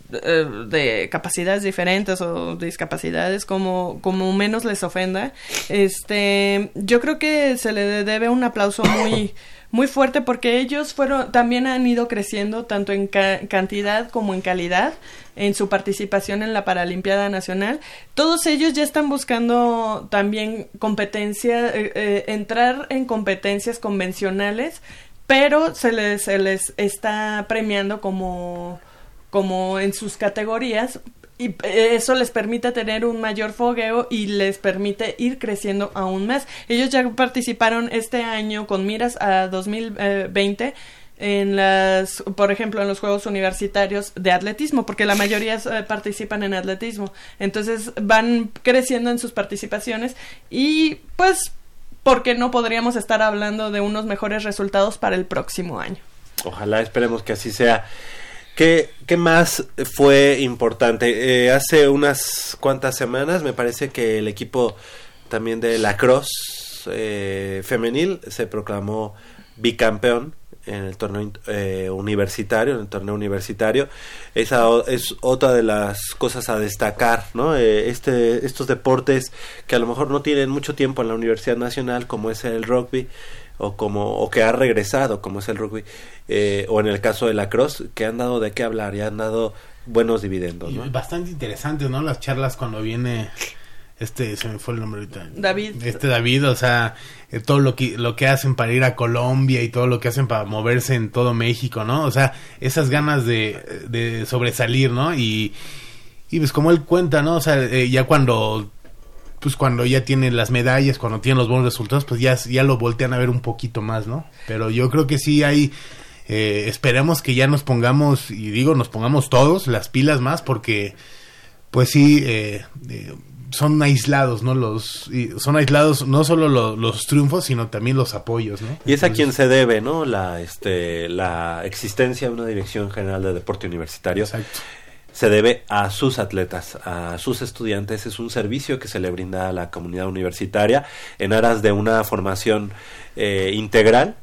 D: de, de capacidades diferentes o discapacidades, como, como menos les ofenda, este, yo creo que se le debe un aplauso muy, muy fuerte porque ellos fueron, también han ido creciendo tanto en ca- cantidad como en calidad en su participación en la Paralimpiada Nacional. Todos ellos ya están buscando también competencia, eh, eh, entrar en competencias convencionales, pero se les, se les está premiando como, como en sus categorías y eso les permite tener un mayor fogueo y les permite ir creciendo aún más. Ellos ya participaron este año con miras a 2020 en las, por ejemplo, en los Juegos Universitarios de atletismo, porque la mayoría eh, participan en atletismo. Entonces van creciendo en sus participaciones y pues, ¿por qué no podríamos estar hablando de unos mejores resultados para el próximo año?
B: Ojalá, esperemos que así sea. ¿Qué, qué más fue importante? Eh, hace unas cuantas semanas me parece que el equipo también de la Cross eh, femenil se proclamó bicampeón en el torneo eh, universitario, en el torneo universitario. Esa es otra de las cosas a destacar, ¿no? Eh, este, estos deportes que a lo mejor no tienen mucho tiempo en la Universidad Nacional, como es el rugby, o como o que ha regresado como es el rugby eh, o en el caso de la cross que han dado de qué hablar y han dado buenos dividendos
C: Y bastante interesante, ¿no? Las charlas cuando viene este se me fue el nombre ahorita.
D: David.
C: Este David, o sea, eh, todo lo que lo que hacen para ir a Colombia y todo lo que hacen para moverse en todo México, ¿no? O sea, esas ganas de, de sobresalir, ¿no? Y y pues como él cuenta, ¿no? O sea, eh, ya cuando pues cuando ya tienen las medallas, cuando tienen los buenos resultados, pues ya, ya lo voltean a ver un poquito más, ¿no? Pero yo creo que sí hay, eh, esperemos que ya nos pongamos, y digo, nos pongamos todos las pilas más, porque pues sí, eh, eh, son aislados, ¿no? Los, y son aislados no solo lo- los triunfos, sino también los apoyos, ¿no?
B: y es a quien se debe no la este la existencia de una dirección general de deporte universitario
C: Exacto.
B: se debe a sus atletas, a sus estudiantes. Es un servicio que se le brinda a la comunidad universitaria en aras de una formación eh, integral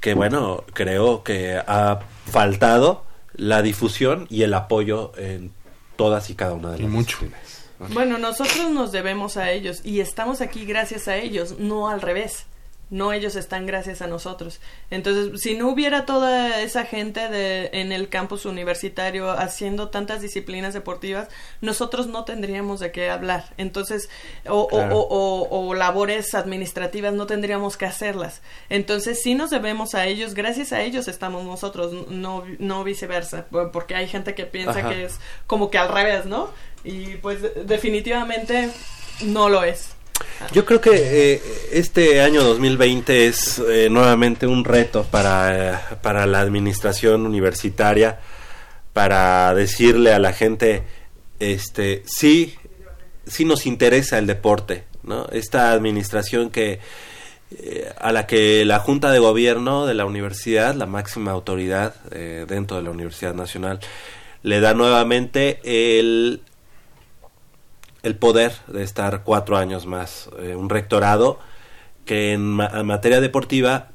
B: que, bueno, creo que ha faltado la difusión y el apoyo en todas y cada una de
C: Y
B: las
C: mucho.
B: disciplinas.
D: Bueno, nosotros nos debemos a ellos y estamos aquí gracias a ellos, no al revés. No ellos están gracias a nosotros. Entonces, si no hubiera toda esa gente de, en el campus universitario haciendo tantas disciplinas deportivas, nosotros no tendríamos de qué hablar. Entonces, o, o-
B: Claro.
D: o- o- o labores administrativas no tendríamos que hacerlas. Entonces, sí nos debemos a ellos, gracias a ellos estamos nosotros, no, no viceversa, porque hay gente que piensa
B: Ajá.
D: que es como que al revés, ¿no? Y pues de- definitivamente no lo es.
B: Yo creo que eh, este año 2020 es eh, nuevamente un reto para, para la administración universitaria, para decirle a la gente, este, sí, sí nos interesa el deporte, ¿no? Esta administración que eh, a la que la Junta de Gobierno de la universidad, la máxima autoridad dentro de la Universidad Nacional, le da nuevamente el el poder de estar cuatro años más. Eh, un rectorado que en, ma- en materia deportiva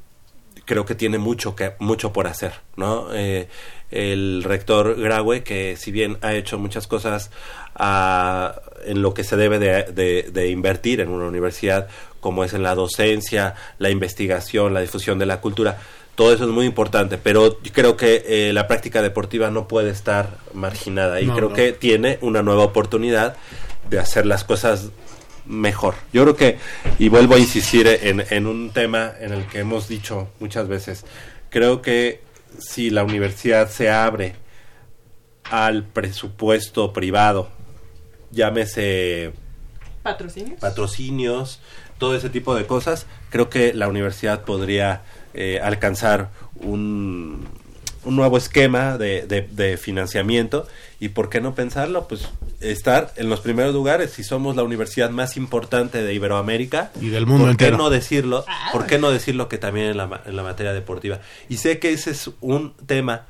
B: creo que tiene mucho que mucho por hacer, ¿no? Eh, el rector Graue, que si bien ha hecho muchas cosas ah, en lo que se debe de, de- de invertir en una universidad, como es en la docencia, la investigación, la difusión de la cultura, todo eso es muy importante, pero yo creo que eh, la práctica deportiva no puede estar marginada y
C: No,
B: creo
C: no.
B: que tiene una nueva oportunidad de hacer las cosas mejor. Yo creo que, y vuelvo a insistir en, en un tema en el que hemos dicho muchas veces, creo que si la universidad se abre al presupuesto privado, llámese
D: ¿Patrocinios?
B: patrocinios, todo ese tipo de cosas, creo que la universidad podría eh, alcanzar un, un nuevo esquema de, de- de financiamiento y por qué no pensarlo, pues estar en los primeros lugares si somos la universidad más importante de Iberoamérica
C: Y del mundo
B: ¿por qué no decirlo? ¿Por qué no decirlo que también en la, ma- en la materia deportiva? Y sé que ese es un tema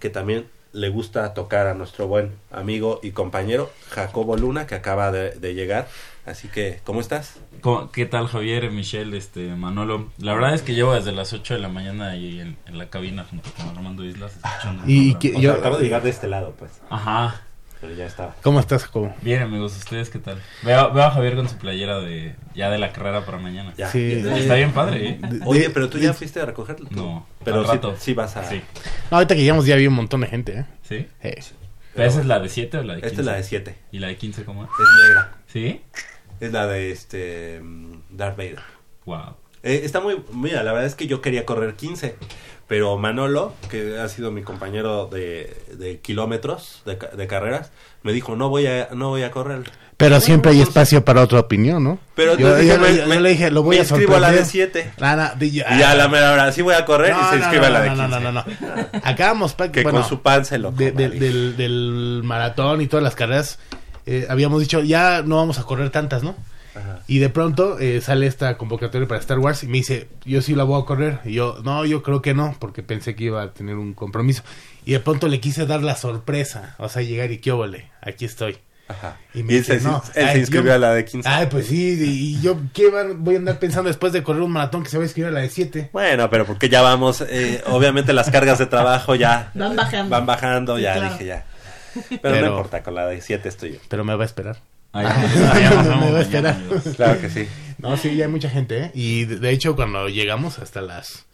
B: que también le gusta tocar a nuestro buen amigo y compañero Jacobo Luna, que acaba de, de llegar. Así que, ¿cómo estás?
E: ¿Cómo- ¿Qué tal Javier, Michelle, este, Manolo? La verdad es que llevo desde las 8 de la mañana y en, en la cabina junto con Armando Islas escuchando.
C: Y que- yo-
B: acabo de llegar de este lado, pues.
E: Ajá.
B: Pero ya estaba.
C: ¿Cómo estás, Jacobo?
E: Bien, amigos, ¿ustedes qué tal? Veo, veo a Javier con su playera de ya de la carrera para mañana.
B: Ya.
C: Sí.
E: Está bien padre, ¿eh?
B: Oye, pero tú ya fuiste a recogerlo. tú?
E: No,
B: pero
E: al
B: sí,
E: rato.
B: sí vas a.
E: Sí.
C: No, ahorita que llegamos ya había un montón de gente, ¿eh?
E: ¿Sí? ¿Pero esa es la de 7 o la de 15?
B: Esta es la de 7.
E: ¿Y la de 15 cómo es?
B: Es negra.
E: ¿Sí?
B: Es la de este. Darth Vader.
E: Wow.
B: Eh, está muy. Mira, la verdad es que yo quería correr 15. Pero Manolo, que ha sido mi compañero de, de kilómetros, de, de carreras, me dijo: No voy a, no voy a correr.
C: Pero siempre hay espacio para otra opinión, ¿no?
B: Pero
C: yo, yo-
B: dije,
C: yo-
B: me-
C: yo le dije, lo voy
B: me
C: a
B: inscribo a la de
C: sorprender.
B: 7.
C: Nada, di- yo-
B: Y ya a la mera hora, sí voy a correr y se
C: no,
B: inscribe a la de
C: no,
B: 15.
C: no, no, no, no. Acabamos pa-
B: Que
C: bueno,
B: con su pan se lo
C: de- del, del maratón y todas las carreras. Eh, habíamos dicho, ya no vamos a correr tantas, ¿no?
B: Ajá.
C: Y de pronto eh, sale esta convocatoria para Star Wars y me dice, yo sí la voy a correr. Y yo, no, yo creo que no, porque pensé que iba a tener un compromiso. Y de pronto le quise dar la sorpresa, o sea, llegar y qué óvole, aquí estoy.
B: Ajá.
C: Y me dice, no,
B: él
C: ay,
B: se inscribió
C: yo-
B: a la de 15.
C: Ay, pues sí, y yo, ¿qué van- voy a andar pensando después de correr un maratón que se va a inscribir a la de 7?
B: Bueno, pero porque ya vamos, eh, obviamente las cargas de trabajo ya
D: Van bajando.
B: van bajando, ya
D: Claro.
B: dije ya. Pero,
C: Pero-
B: no importa, con la de 7 estoy yo.
C: Pero me va a esperar.
E: Ahí ahí nos vemos
C: Me va a esperar.
B: Claro que sí.
C: No, sí, ya hay mucha gente, ¿eh? Y de, de hecho, cuando llegamos hasta las,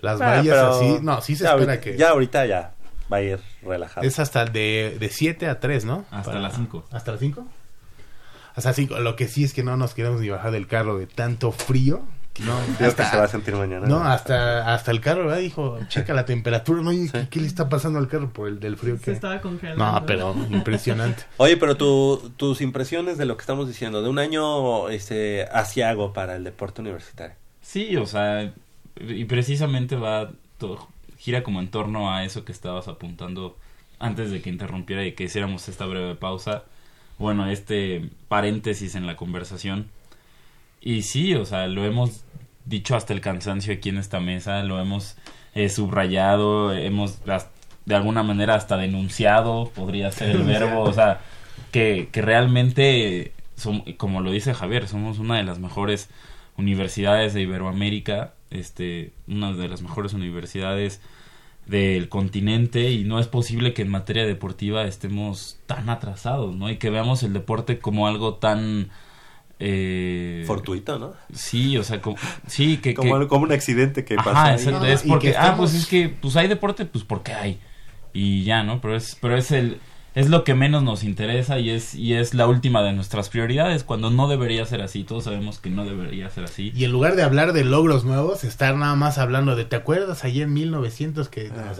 C: las
B: Ah,
C: vallas así, no, sí se espera
B: ahorita-
C: que...
B: Ya ahorita ya va a ir relajado.
C: Es hasta de, de 7 a 3, ¿no?
E: Hasta las cinco.
C: ¿Hasta las 5? Hasta las 5. Lo que sí es que no nos queremos ni bajar del carro de tanto frío. No,
B: Creo que se va a sentir mañana.
C: no hasta, hasta el carro, ¿verdad? Dijo, checa la temperatura. No, ¿y ¿qué, qué le está pasando al carro por el del frío?
D: Se
C: que
D: estaba congelando.
C: No, pero impresionante.
B: Oye, pero tu- tus impresiones de lo que estamos diciendo, de un año este asiago para el deporte universitario.
E: Sí, o sea, y precisamente va, todo, gira como en torno a eso que estabas apuntando antes de que interrumpiera y que hiciéramos esta breve pausa. Bueno, este paréntesis en la conversación. Y sí, o sea, lo hemos dicho hasta el cansancio aquí en esta mesa, lo hemos eh, subrayado, hemos de alguna manera hasta denunciado, podría ser el verbo, o sea, que, que realmente, som- como lo dice Javier, somos una de las mejores universidades de Iberoamérica, este, una de las mejores universidades del continente y no es posible que en materia deportiva estemos tan atrasados, ¿no? Y que veamos el deporte como algo tan... Eh,
B: Fortuito, ¿no?
E: Sí, o sea, como, sí, que...
B: Como,
E: que-
B: como un accidente que
E: Ajá,
B: pasa.
E: exacto,
C: No,
E: es porque,
C: que
E: ah,
C: estamos-
E: pues es que, pues hay deporte, pues porque hay. Y ya, ¿no? Pero es, pero es el, es lo que menos nos interesa y es, y es la última de nuestras prioridades, cuando no debería ser así, todos sabemos que no debería ser así.
C: Y en lugar de hablar de logros nuevos, estar nada más hablando de, ¿te acuerdas ayer en 1900 que... o sea, o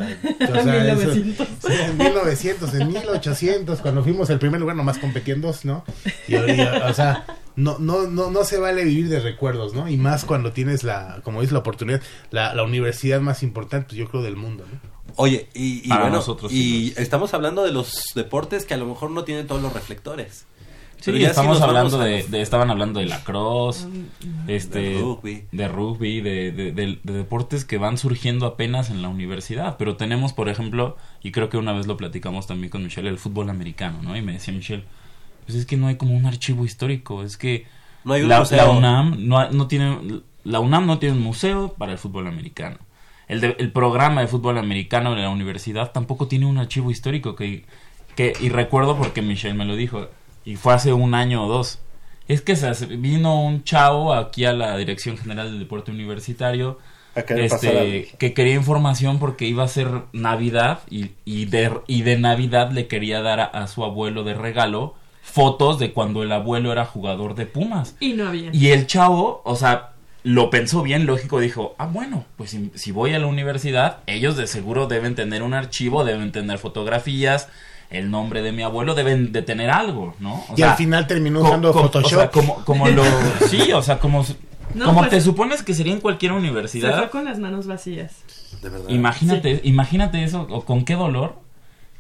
C: sea, eso-
D: 1900.
C: sí, en 1900, en 1800, cuando fuimos el primer lugar, nomás competían dos, ¿no? Y, y, o sea, no, no, no, no se vale vivir de recuerdos, ¿no? Y más cuando tienes la, como dices, la oportunidad, la, la universidad más importante, pues yo creo, del mundo, ¿no?
B: Oye, y, y
E: Para
B: bueno,
E: nosotros,
B: y
E: sí,
B: estamos hablando de los deportes que a lo mejor no tienen todos los reflectores.
E: Sí,
B: Pero ya
E: estamos hablando de,
B: los-
E: de- estaban hablando de lacrosse, este,
B: De rugby.
E: de rugby, de, de- de- de deportes que van surgiendo apenas en la universidad, pero tenemos, por ejemplo, y creo que una vez lo platicamos también con Michelle, el fútbol americano, ¿no? Y me decía Michelle, pues es que no hay como un archivo histórico, es que
B: No hay un
E: la,
B: museo.
E: la UNAM no, ha- no tiene, la UNAM no tiene un museo para el fútbol americano. El, de- el programa de fútbol americano de la universidad tampoco tiene un archivo histórico que, que y recuerdo porque Michelle me lo dijo y fue hace un año o dos. Es que se hace- vino un chavo aquí a la Dirección General del Deporte Universitario este, que quería información porque iba a ser Navidad y, y, de, y de Navidad le quería dar a, a su abuelo de regalo fotos de cuando el abuelo era jugador de Pumas.
D: Y no había.
E: Y el chavo, o sea, lo pensó bien, lógico, dijo, ah, bueno, pues si, si voy a la universidad, ellos de seguro deben tener un archivo, deben tener fotografías, el nombre de mi abuelo, deben de tener algo, ¿no? O
C: Y
E: sea,
C: al final terminó usando
E: co-
C: Photoshop.
E: O sea, como, como lo... Sí, o sea, como...
D: No,
E: como
D: pues-
E: te supones que sería en cualquier
D: Se
E: universidad,
D: fue con las manos vacías.
B: De verdad.
E: Imagínate, imagínate eso, o con qué dolor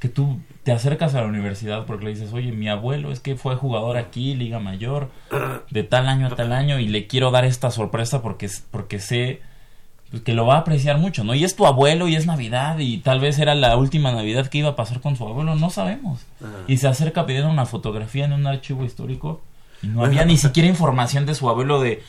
E: que tú te acercas a la universidad porque le dices, oye, mi abuelo es que fue jugador aquí, Liga Mayor, de tal año a tal año, y le quiero dar esta sorpresa porque, porque sé pues, que lo va a apreciar mucho, ¿no? Y es tu abuelo y es Navidad y tal vez era la última Navidad que iba a pasar con su abuelo, no sabemos. Y se acerca pidiendo una fotografía en un archivo histórico y no había ni siquiera información de su abuelo de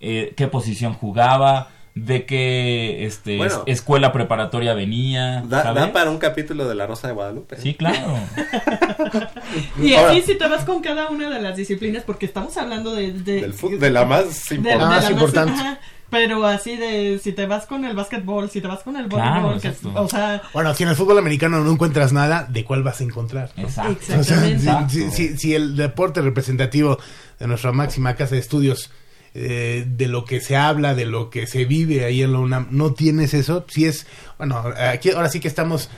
E: eh, qué posición jugaba, de qué este,
B: Bueno.
E: es- escuela preparatoria venía.
B: Da, para un capítulo de La Rosa de Guadalupe.
E: Sí, claro.
D: Y
B: Ahora-
D: aquí si te vas con cada una de las disciplinas, porque estamos hablando de... de
B: Del fut- de la más
D: de- de
B: importante.
D: La
C: es
D: más-
C: importante.
D: ajá, pero así de si te vas con el básquetbol, si te vas con el
E: Claro,
D: voleibol, que-
E: exacto.
D: o sea,
C: Bueno, si en el fútbol americano no encuentras nada, ¿de cuál vas a encontrar?
E: Exacto.
C: O sea,
D: Exactamente.
C: si, si- si- si el deporte representativo de nuestra máxima casa de estudios, eh, de lo que se habla, de lo que se vive ahí en la UNAM, no tienes eso, si es, bueno, aquí ahora sí que estamos,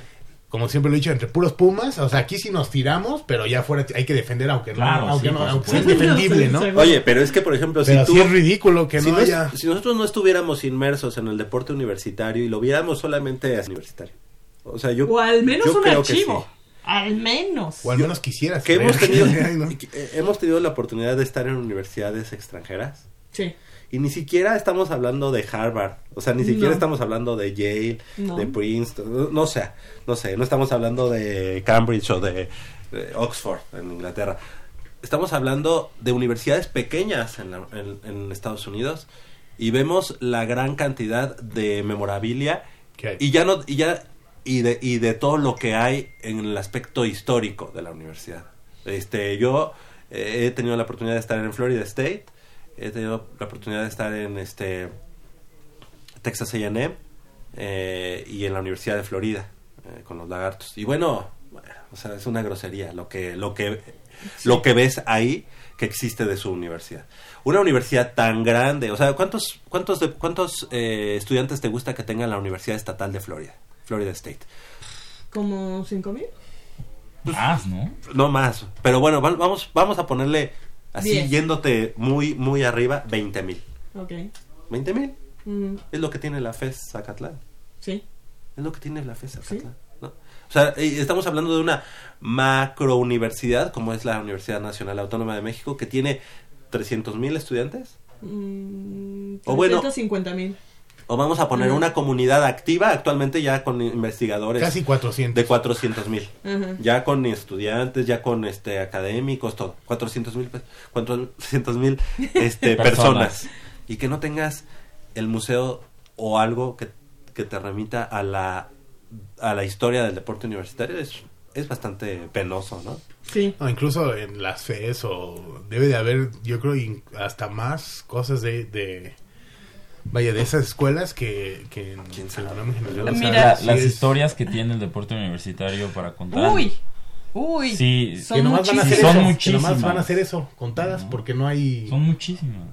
C: como siempre lo he dicho, entre puros pumas, o sea, aquí sí nos tiramos, pero ya afuera hay que defender, aunque
E: Claro,
C: no, aunque,
E: sí,
C: no, aunque
E: supuesto.
C: indefendible, ¿no?
B: Oye, pero es que, por ejemplo,
C: Pero
B: si tú...
C: sí es ridículo que
B: si,
C: no
B: es-
C: haya...
B: si nosotros no estuviéramos inmersos en el deporte universitario y lo viéramos solamente a universitario. O sea, yo...
D: o al menos
B: yo
D: un
B: creo
D: archivo. Al menos.
C: O al menos quisieras.
B: Que hemos tenido,
C: Ay, no.
B: que, eh, hemos tenido la oportunidad de estar en universidades extranjeras
D: Sí.
B: y ni siquiera estamos hablando de Harvard, o sea, ni siquiera
D: No.
B: estamos hablando de Yale,
D: No.
B: de Princeton, no, no sé, no sé, no estamos hablando de Cambridge o de, de Oxford en Inglaterra. Estamos hablando de universidades pequeñas en, la- en- en Estados Unidos y vemos la gran cantidad de memorabilia y ya no y ya y de y de todo lo que hay en el aspecto histórico de la universidad. Este, yo eh, he tenido la oportunidad de estar en Florida State, he tenido la oportunidad de estar en este Texas A&M eh, y en la Universidad de Florida eh, con los lagartos. Y bueno, bueno, o sea, es una grosería lo que lo que lo que ves ahí que existe de su universidad. Una universidad tan grande, o sea, ¿cuántos cuántos de- cuántos eh, estudiantes te gusta que tenga la Universidad Estatal de Florida, Florida State?
D: Como cinco mil.
E: Más, ¿no?
B: No más, pero bueno, va- vamos vamos a ponerle así yéndote muy muy arriba, 20 mil.
D: Ok.
B: 20 mil
D: Mm,
B: es lo que tiene la FES Zacatlán.
D: sí.
B: Es lo que tiene la FES Zacatlán. ¿no? O sea, estamos hablando de una macro universidad como es la Universidad Nacional Autónoma de México que tiene 300 mil estudiantes.
D: Mm,
B: O bueno-
D: 350 mil.
B: O vamos a poner una comunidad activa actualmente ya con investigadores
C: Casi 400.
B: de 400 mil. Ya con estudiantes, ya con este académicos, todo. 400 mil 400 mil este,
E: Personas.
B: personas. Y que no tengas el museo o algo que, que te remita a la, a la historia del deporte universitario es, es bastante penoso, ¿no?
D: Sí.
C: No, incluso en las FES o debe de haber, yo creo, hasta más cosas de, de vaya, de esas escuelas que, que
B: ¿Quién
C: la en general. O sea,
D: Mira.
C: sí
E: las
C: es-
E: historias que tiene el deporte universitario para contar.
D: Uy. Uy.
E: Sí,
D: Son
C: que nomás van a hacer
E: muchísimas.
C: eso,
E: Son
C: que nomás
E: muchísimas.
C: van a hacer eso, contadas, porque no hay...
E: Son muchísimas.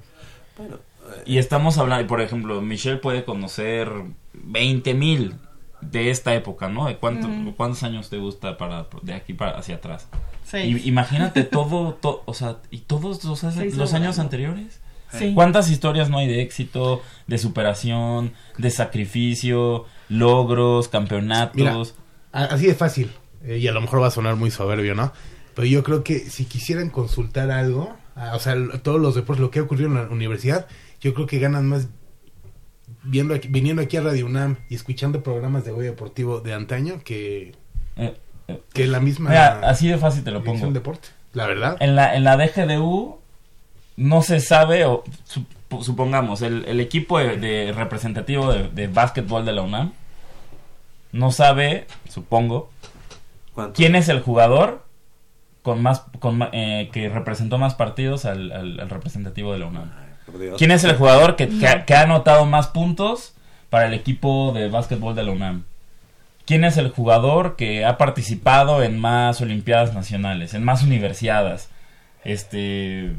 B: Bueno,
E: Y estamos hablando, por ejemplo, Michelle puede conocer 20 mil de esta época, ¿no? ¿De cuánto, cuántos años te gusta para de aquí para hacia atrás?
D: Seis.
E: Y, imagínate todo, to- o sea, y todos los, los años anteriores.
D: Sí.
E: ¿Cuántas historias no hay de éxito, de superación, de sacrificio, logros, campeonatos?
C: Mira, así de fácil, eh, y a lo mejor va a sonar muy soberbio, ¿no? Pero yo creo que si quisieran consultar algo, o sea, todos los deportes, lo que ha ocurrido en la universidad, yo creo que ganan más viendo aquí- viniendo aquí a Radio UNAM y escuchando programas de hoy deportivo de antaño que,
E: Eh, eh,
C: que la misma
E: mira, así de fácil te lo pongo.
C: deporte. La verdad.
E: En la, en la DGDU no se sabe, o sup- supongamos, el, el equipo de, de representativo de, de básquetbol de la UNAM no sabe, supongo,
B: ¿cuánto?
E: quién es el jugador con más con ma- eh, que representó más partidos al, al- al representativo de la UNAM. ¿Quién es el jugador que, que ha- que ha anotado más puntos para el equipo de básquetbol de la UNAM? quién es el jugador que ha participado en más Olimpiadas Nacionales, en más universidades. Este,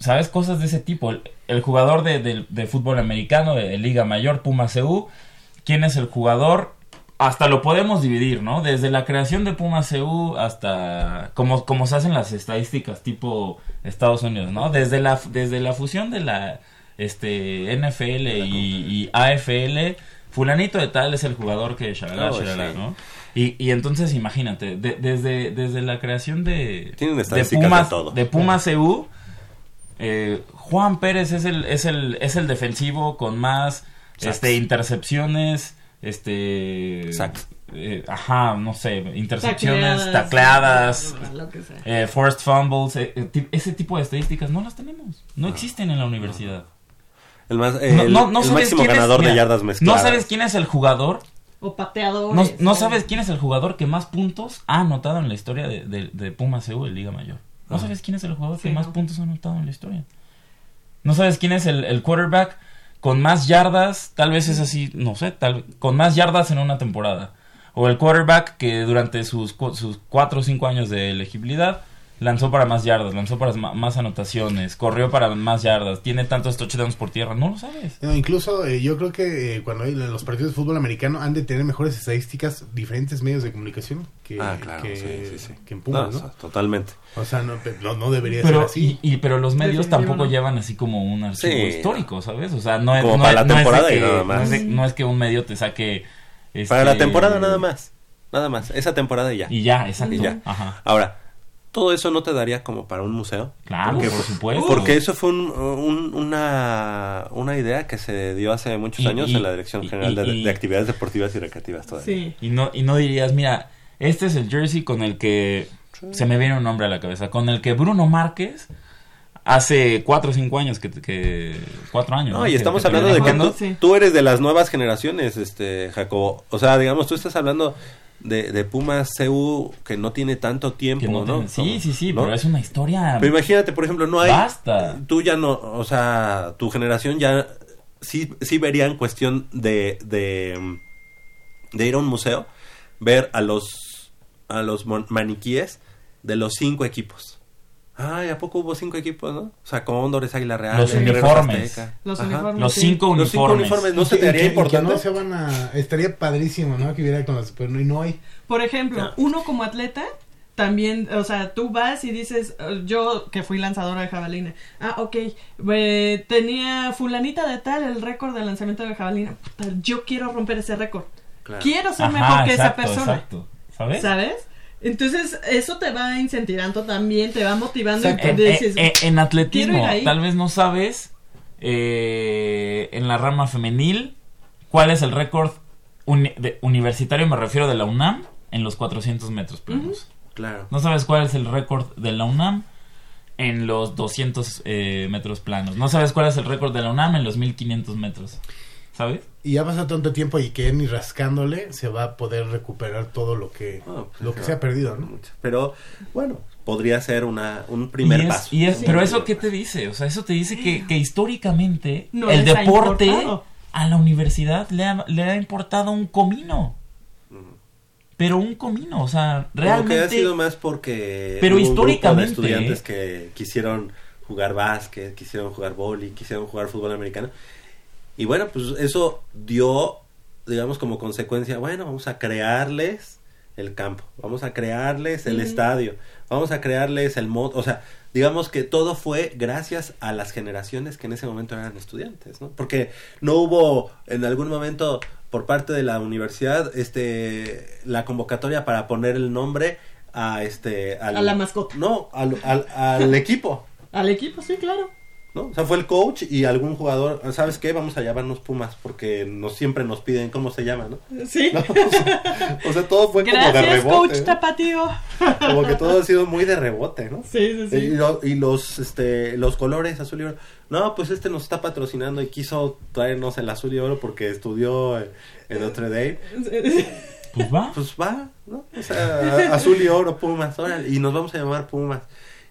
E: ¿sabes? Cosas de ese tipo. El, el jugador de, de- de fútbol americano, de, de Liga Mayor, Puma CU, quién es el jugador hasta lo podemos dividir, ¿no? Desde la creación de Puma CU hasta como, como se hacen las estadísticas tipo Estados Unidos, ¿no? Desde la, desde la fusión de la este, NFL y, y AFL, fulanito de tal es el jugador que shalala,
B: Oh,
E: shalala,
B: sí.
E: ¿no? Y, y entonces imagínate, de- desde, desde la creación de,
B: Tienen
E: de
B: estadísticas
E: Puma,
B: de todo.
E: de Puma CU, eh, Juan Pérez es el, es el, es el defensivo con más
B: Sacks.
E: este, intercepciones, este...
B: Sacks.
E: eh, ajá, no sé, intercepciones,
D: Tacleadas,
E: eh, forced fumbles, eh, eh, ese tipo de estadísticas no las tenemos, no existen en la universidad.
B: El, más,
E: No,
B: el,
E: no, no
B: el
E: sabes
B: máximo
E: quién es-
B: ganador
E: mira,
B: de yardas mezcladas.
E: No sabes quién es el jugador,
D: O
E: no,
D: pateadores.
E: no sabes quién es el jugador que más puntos ha anotado en la historia de, de, de Puma CU de Liga Mayor. No
B: Ah.
E: sabes quién es el jugador
D: Sí,
E: que más
D: no.
E: puntos ha anotado en la historia. No sabes quién es el, el quarterback con más yardas, tal vez es así, no sé, tal, con más yardas en una temporada. O el quarterback que durante sus, sus cuatro o cinco años de elegibilidad lanzó para más yardas, lanzó para más anotaciones, corrió para más yardas, tiene tantos touchdowns por tierra, no lo sabes.
C: No, incluso eh, yo creo que eh, cuando hay los partidos de fútbol americano han de tener mejores estadísticas diferentes medios de comunicación que,
B: Ah, claro,
C: que,
B: sí, sí, sí.
C: que en Pumas,
B: No,
C: ¿no?
B: o sea, totalmente.
C: O sea, no, no, no debería
E: Pero,
C: ser así.
E: y, y- pero los medios tampoco
D: ¿no?
E: llevan así como un archivo
B: Sí,
E: histórico, ¿sabes? O sea, no es,
B: Como para
E: es-
B: la
E: es
B: temporada y
E: que-
B: nada más.
E: No es, de- no es que un medio te saque...
B: Para la
E: este,
B: temporada nada más. Nada más. Esa temporada y ya.
E: Y ya, exacto.
B: Y ya.
E: Ajá.
B: Ahora, ¿todo eso no te daría como para un museo?
E: Claro,
B: Porque-
E: por supuesto.
B: Porque eso fue un- un- una, una idea que se dio hace muchos
E: Y-
B: años
E: y-
B: en la Dirección
E: y-
B: General de,
E: y-
B: de Actividades Deportivas y Recreativas todavía.
D: Sí.
E: Y no, y no dirías, mira, este es el jersey con el que se me viene un nombre a la cabeza, con el que Bruno Márquez hace cuatro o cinco años que, que cuatro años.
B: No, y
E: Que-
B: estamos
E: que
B: hablando de que tú,
D: Sí.
B: tú eres de las nuevas generaciones, este Jacobo. O sea, digamos, tú estás hablando de, de Pumas CU que no tiene tanto tiempo,
E: no
B: ¿no?
E: tiene- sí, sí, sí,
B: ¿No?
E: pero es una historia.
B: Pero imagínate, por ejemplo, no hay...
E: Basta.
B: Tú ya no, o sea, tu generación ya sí, sí vería en cuestión de, de, de ir a un museo, ver a los, a los maniquíes de los cinco equipos. Ay, ¿a poco hubo cinco equipos, no? O sea, Cóndores, Águila Real,
E: Los uniformes.
D: Los uniformes.
E: Los
D: sí.
E: cinco
B: Los cinco
E: uniformes.
B: uniformes, ¿no se te haría importante?
C: no se van a... Estaría padrísimo, ¿no? Que hubiera con los... Pero no, y no hay.
D: Por ejemplo, uno como atleta, también, o sea, tú vas y dices, eh, yo que fui lanzadora de jabalina, ah, ok, eh, tenía fulanita de tal el récord de lanzamiento de jabalina, Puta, yo quiero romper ese récord,
B: Claro.
D: quiero ser
E: Ajá,
D: mejor que
E: exacto,
D: esa persona,
E: Exacto. ¿Sabes?
D: ¿sabes? Entonces, eso te va incentivando también, te va motivando y
E: En,
D: te dices,
E: en- en atletismo, tal vez no sabes eh, en la rama femenil cuál es el récord uni- de- universitario, me refiero de la UNAM, en los 400 metros planos.
B: Claro.
E: No sabes cuál es el récord de la UNAM en los 200 eh, metros planos. No sabes cuál es el récord de la UNAM en los 1500 metros. ¿Sabes?
C: Y ya pasa tanto tiempo y que ni rascándole se va a poder recuperar todo lo que,
B: Ah, pues,
C: lo que
B: no,
C: se ha perdido, ¿no?
B: Pero, bueno, podría ser una, un primer
E: y es-
B: paso.
E: y es-
B: Un
E: pero eso qué te dice? O sea, eso te dice que, que históricamente
D: No
E: el deporte
D: importado.
E: a la universidad le ha, le ha importado un comino. Pero un comino, o sea,
B: Como
E: realmente...
B: que ha sido más porque
E: Pero
B: hubo un grupo de
E: históricamente,
B: estudiantes
E: ¿eh?
B: que quisieron jugar básquet, quisieron jugar boli, quisieron jugar fútbol americano. Y bueno, pues eso dio, digamos, como consecuencia, bueno, vamos a crearles el campo, vamos a crearles el estadio, vamos a crearles el mod, o sea, digamos que todo fue gracias a las generaciones que en ese momento eran estudiantes, ¿no? Porque no hubo en algún momento por parte de la universidad este la convocatoria para poner el nombre a este al-
D: A la mascota.
B: no al, al, al equipo
D: al equipo, sí, claro.
B: ¿No? O sea, fue el coach y algún jugador, ¿sabes qué? Vamos a llamarnos Pumas porque nos siempre nos piden cómo se llama, ¿no?
D: Sí.
B: ¿No? O, sea, o sea, todo fue como de
D: Gracias,
B: rebote.
D: coach
B: ¿no?
D: Tapatío.
B: Como que todo ha sido muy de rebote, ¿no?
D: Sí, sí, sí.
B: Y, lo- y los este los colores azul y oro. No, pues este nos está patrocinando y quiso traernos el azul y oro porque estudió en Notre Dame.
E: Pues va.
B: Pues va, ¿no? O sea, azul y oro, Pumas, órale, y nos vamos a llamar Pumas.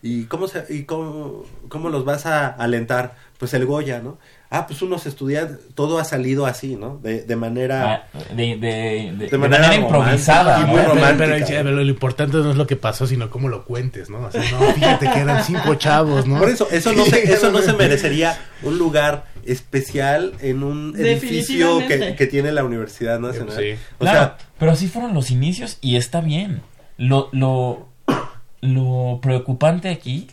B: ¿Y cómo se y cómo, cómo los vas a alentar? Pues el Goya, ¿no? ah, pues unos estudiantes, todo ha salido así, ¿no? De, de manera...
E: Ah, de, de, de, de
B: manera
E: manera, improvisada.
B: y
E: ¿no?
B: muy
C: Pero-
B: romántica.
C: pero, el- pero lo importante no es lo que pasó, sino cómo lo cuentes, ¿no? O sea, no, fíjate que eran cinco chavos, ¿no?
B: Por eso, eso no, se, eso no se merecería un lugar especial en un edificio que, que tiene la Universidad Nacional.
C: Sí.
B: O
E: Claro,
B: sea,
E: pero así fueron los inicios y está bien. Lo, lo, lo preocupante aquí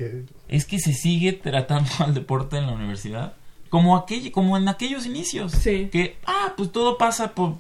E: es que se sigue tratando al deporte en la universidad como aquel, como en aquellos inicios.
D: Sí.
E: Que, ah, pues todo pasa por,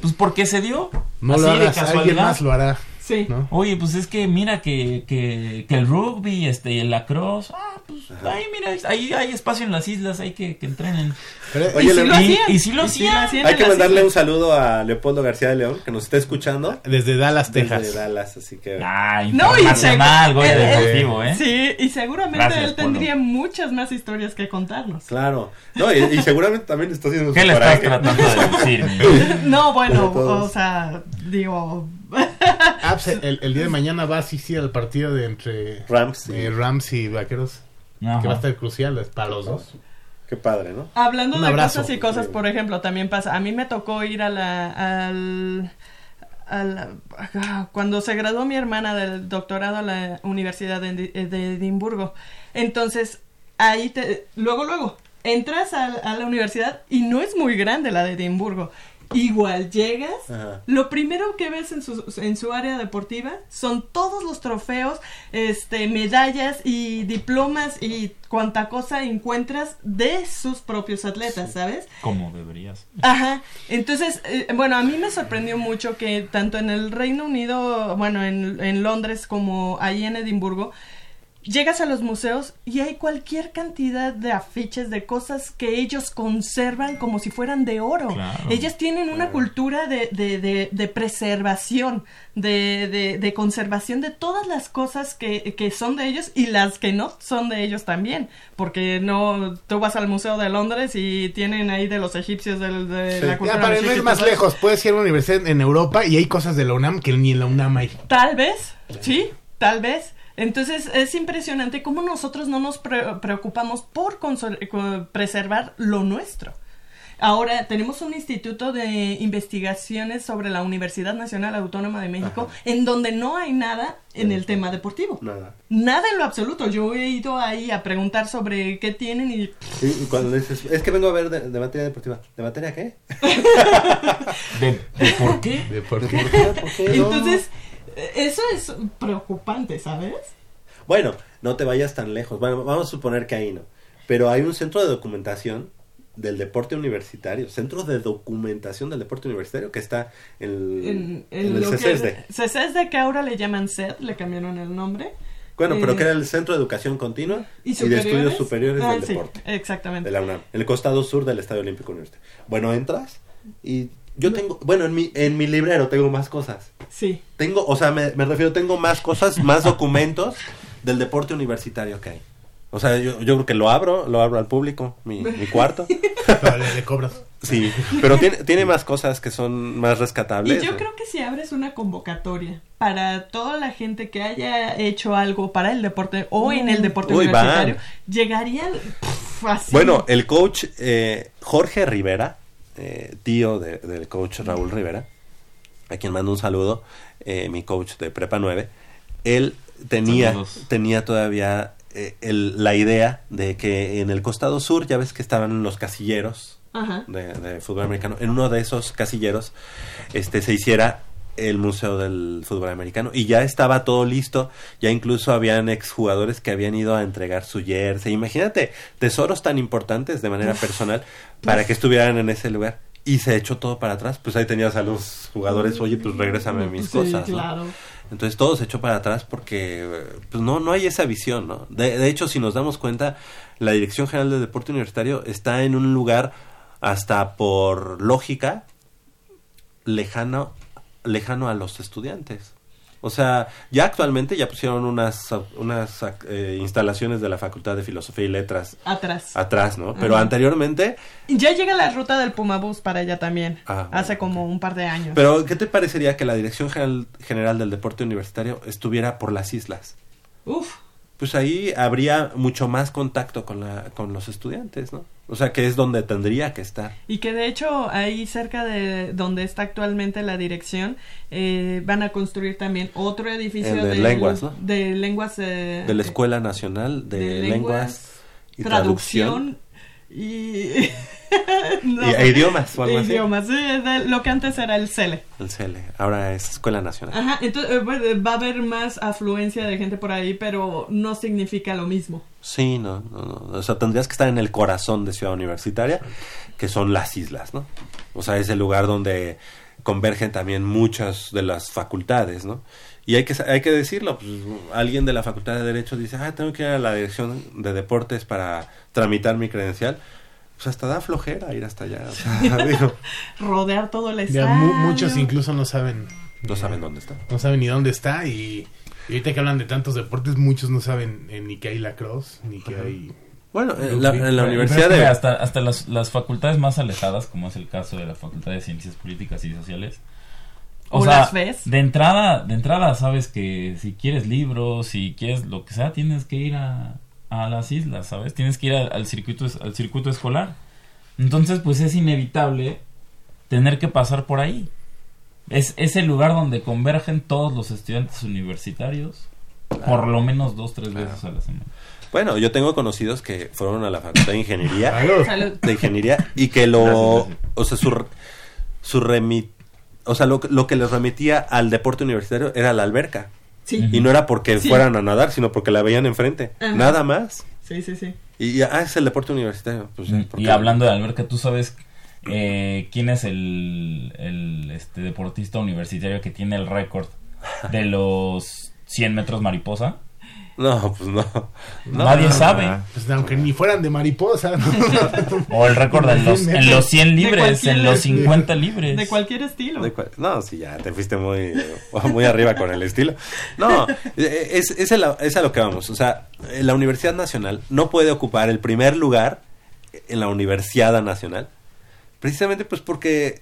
E: pues porque se dio.
C: no
E: así
C: lo
E: de
C: hagas, alguien
E: casualidad.
C: más lo hará,
D: Sí.
C: ¿no?
E: Oye, pues es que mira que, que, que el rugby, este, el lacrosse, ah, pues ahí mira, ahí hay espacio en las islas, hay que, que entrenen.
C: Pero-
B: Oye,
D: y sí lo
E: y,
D: hacían.
E: y sí lo
D: Y sí lo
E: hacían.
D: hacían
B: hay que mandarle
D: islas.
B: un saludo a Leopoldo García de León, que nos está escuchando
C: desde Dallas,
B: desde
C: Texas.
B: Dallas, así que...
E: Ah,
D: No, y
E: Goya
D: él-
E: Deportivo, ¿eh?
D: Sí, y seguramente
E: Gracias,
D: él
E: Polo.
D: tendría muchas más historias que contarnos.
B: Claro. No, y, y seguramente también está haciendo
E: ¿Qué le estás
B: coraje.
E: tratando de decir?
D: No, bueno, o sea, digo,
C: Ah, pues, el, el día de mañana va a asistir al partido de entre
B: Rams, sí.
C: eh, Rams y Vaqueros,
E: Ajá.
C: que va a estar crucial para los dos.
B: Qué padre, ¿no?
D: hablando
C: Un
D: de
C: abrazo.
D: cosas y cosas, por ejemplo, también pasa, a mí me tocó ir a la, al, a la- cuando se graduó mi hermana del doctorado a la Universidad de, de Edimburgo, entonces ahí te, luego, luego, entras a, a la universidad y no es muy grande la de Edimburgo. Igual llegas,
B: Ajá.
D: lo primero que ves en su, en su área deportiva son todos los trofeos, este, medallas y diplomas y cuanta cosa encuentras de sus propios atletas, ¿sabes?
E: Como deberías.
D: Ajá, entonces, eh, bueno, a mí me sorprendió mucho que tanto en el Reino Unido, bueno, en, en Londres como ahí en Edimburgo, llegas a los museos y hay cualquier cantidad de afiches de cosas que ellos conservan como si fueran de oro.
E: Claro.
D: Ellos tienen una cultura de, de, de, de preservación, de, de, de conservación de todas las cosas que, que son de ellos y las que no son de ellos también. Porque no, tú vas al Museo de Londres y tienen ahí de los egipcios del- de,
B: Sí.
D: la
C: Ya,
D: cultura
C: para no ir más lejos, puedes ir a una universidad en Europa y hay cosas de la UNAM que ni en la UNAM hay.
D: Tal vez, sí, tal vez. Entonces es impresionante cómo nosotros no nos pre- preocupamos por co- preservar lo nuestro. Ahora tenemos un instituto de investigaciones sobre la Universidad Nacional Autónoma de México en donde no hay nada en el tema deportivo.
B: Nada.
D: Nada en lo absoluto. Yo he ido ahí a preguntar sobre qué tienen y
B: Y, y cuando dices, es que vengo a ver de, de materia deportiva. ¿De materia qué?
E: ¿De, de por qué?
C: De por qué.
B: ¿Por qué no?
D: entonces eh, eso es preocupante, ¿sabes?
B: Bueno, no te vayas tan lejos. Bueno, vamos a suponer que ahí no. Pero hay un centro de documentación del deporte universitario, centro de documentación del deporte universitario que está en,
D: En,
B: en
D: en
B: el CESDE.
D: CESDE, que ahora le llaman SED, le cambiaron el nombre.
B: Bueno, pero
D: Eh,
B: que era el Centro de Educación Continua y, de? Estudios Superiores
D: Ah,
B: del
D: sí,
B: Deporte
D: exactamente.
B: de la UNAM, en el costado sur del Estadio Olímpico Universitario. Bueno, entras y yo tengo, bueno, en mi, en mi librero tengo más cosas.
D: Sí.
B: Tengo, o sea, me, me refiero, tengo más cosas, más documentos del deporte universitario que hay. O sea, yo, yo creo que lo abro, lo abro al público, mi, mi cuarto.
C: No, le, le cobras.
B: Sí, pero tiene, tiene más cosas que son más
D: Y
B: rescatables.
D: yo
B: ¿no?
D: creo que si abres una convocatoria para toda la gente que haya hecho algo para el deporte o en el deporte
B: Uy,
D: universitario,
B: van.
D: llegarían pff, así.
B: Bueno, el coach eh, Jorge Rivera, eh, tío de- del coach Raúl Rivera, a quien mando un saludo, eh, mi coach de Prepa 9, él tenía,
E: Saludos.
B: tenía todavía eh, el- la idea de que en el costado sur, ya ves que estaban los casilleros
D: Ajá.
B: de, de fútbol americano, en uno de esos casilleros este, se hiciera el Museo del Fútbol Americano y ya estaba todo listo, ya incluso habían exjugadores que habían ido a entregar su jersey, imagínate, tesoros tan importantes de manera personal para que estuvieran en ese lugar. Y se echó todo para atrás, pues ahí tenías a los jugadores, oye, pues regrésame mis
D: Sí,
B: cosas. Entonces todo se echó para atrás porque pues no, no hay esa visión, ¿no? De, de hecho, si nos damos cuenta, la Dirección General de Deporte Universitario está en un lugar hasta por lógica lejano, lejano a los estudiantes. O sea, ya actualmente ya pusieron unas, unas eh, instalaciones de la Facultad de Filosofía y Letras
D: Atrás.
B: atrás, ¿no? Pero
D: Ajá.
B: anteriormente,
D: Ya llega la ruta del Pumabús para allá también.
B: Ah, bueno,
D: hace como un par de años.
B: pero ¿qué te parecería que la Dirección General, General del Deporte Universitario estuviera por las islas?
D: Uf.
B: Pues ahí habría mucho más contacto con, la, con los estudiantes, ¿no? O sea, que es donde tendría que estar.
D: Y que de hecho ahí cerca de donde está actualmente la dirección eh, van a construir también otro edificio
B: El de
D: del-
B: lenguas, ¿no?
D: De lenguas. eh,
B: De la Escuela Nacional de,
D: de
B: Lenguas y
D: traducción y, No.
B: Y- idiomas o algo así.
D: Idiomas, sí, de lo que antes era el CELE.
B: El CELE, ahora es Escuela Nacional.
D: Ajá, entonces eh, bueno, va a haber más afluencia de gente por ahí, pero no significa lo mismo.
B: Sí, no, no, no. O sea, tendrías que estar en el corazón de Ciudad Universitaria, que son las islas, ¿no? O sea, es el lugar donde convergen también muchas de las facultades, ¿no? Y hay que, hay que decirlo, pues, alguien de la Facultad de Derecho dice, ah, tengo que ir a la dirección de deportes para tramitar mi credencial. Pues hasta da flojera ir hasta allá. O sea, digo,
D: Rodear todo el
C: Ya
D: estadio.
C: mu- muchos incluso no saben.
B: no saben dónde está.
C: No saben ni dónde está y, y ahorita que hablan de tantos deportes, muchos no saben eh, ni que hay lacrosse, ni que hay...
B: Bueno, en la, en la Universidad de...
E: Hasta, hasta las, las facultades más alejadas, como es el caso de la Facultad de Ciencias Políticas y Sociales.
D: O las ves.
E: De entrada, de entrada sabes que si quieres libros, si quieres lo que sea, tienes que ir a, a las islas, ¿sabes? Tienes que ir al, al circuito al circuito escolar. Entonces, pues es inevitable tener que pasar por ahí. Es, es el lugar donde convergen todos los estudiantes universitarios por lo menos dos, tres veces a la semana.
B: Bueno, yo tengo conocidos que fueron a la Facultad de Ingeniería.
C: Salud.
B: De ingeniería y que lo
E: Gracias, gracias.
B: o sea su su remi- o sea lo, lo que les remitía al deporte universitario era la alberca
D: Sí,
B: y no era porque
D: Sí.
B: fueran a nadar sino porque la veían enfrente
D: Ajá.
B: nada más
D: sí, sí, sí.
B: y ah, es el deporte universitario pues, porque-
E: Y hablando de alberca, ¿tú sabes eh, quién es el, el, este, deportista universitario que tiene el récord de los 100 metros mariposa?
B: No pues no, No,
E: Nadie
B: no,
E: sabe.
B: no.
C: Pues aunque ni fueran de mariposa, ¿no?
E: O el récord en los, en los 100 libres, en los 50 libres.
D: De cualquier estilo.
B: De cual- no, sí, ya te fuiste muy, muy arriba con el estilo. No, eh, es, es, a, es a lo que vamos. O sea, eh, la Universidad Nacional no puede ocupar el primer lugar en la Universidad Nacional. Precisamente pues porque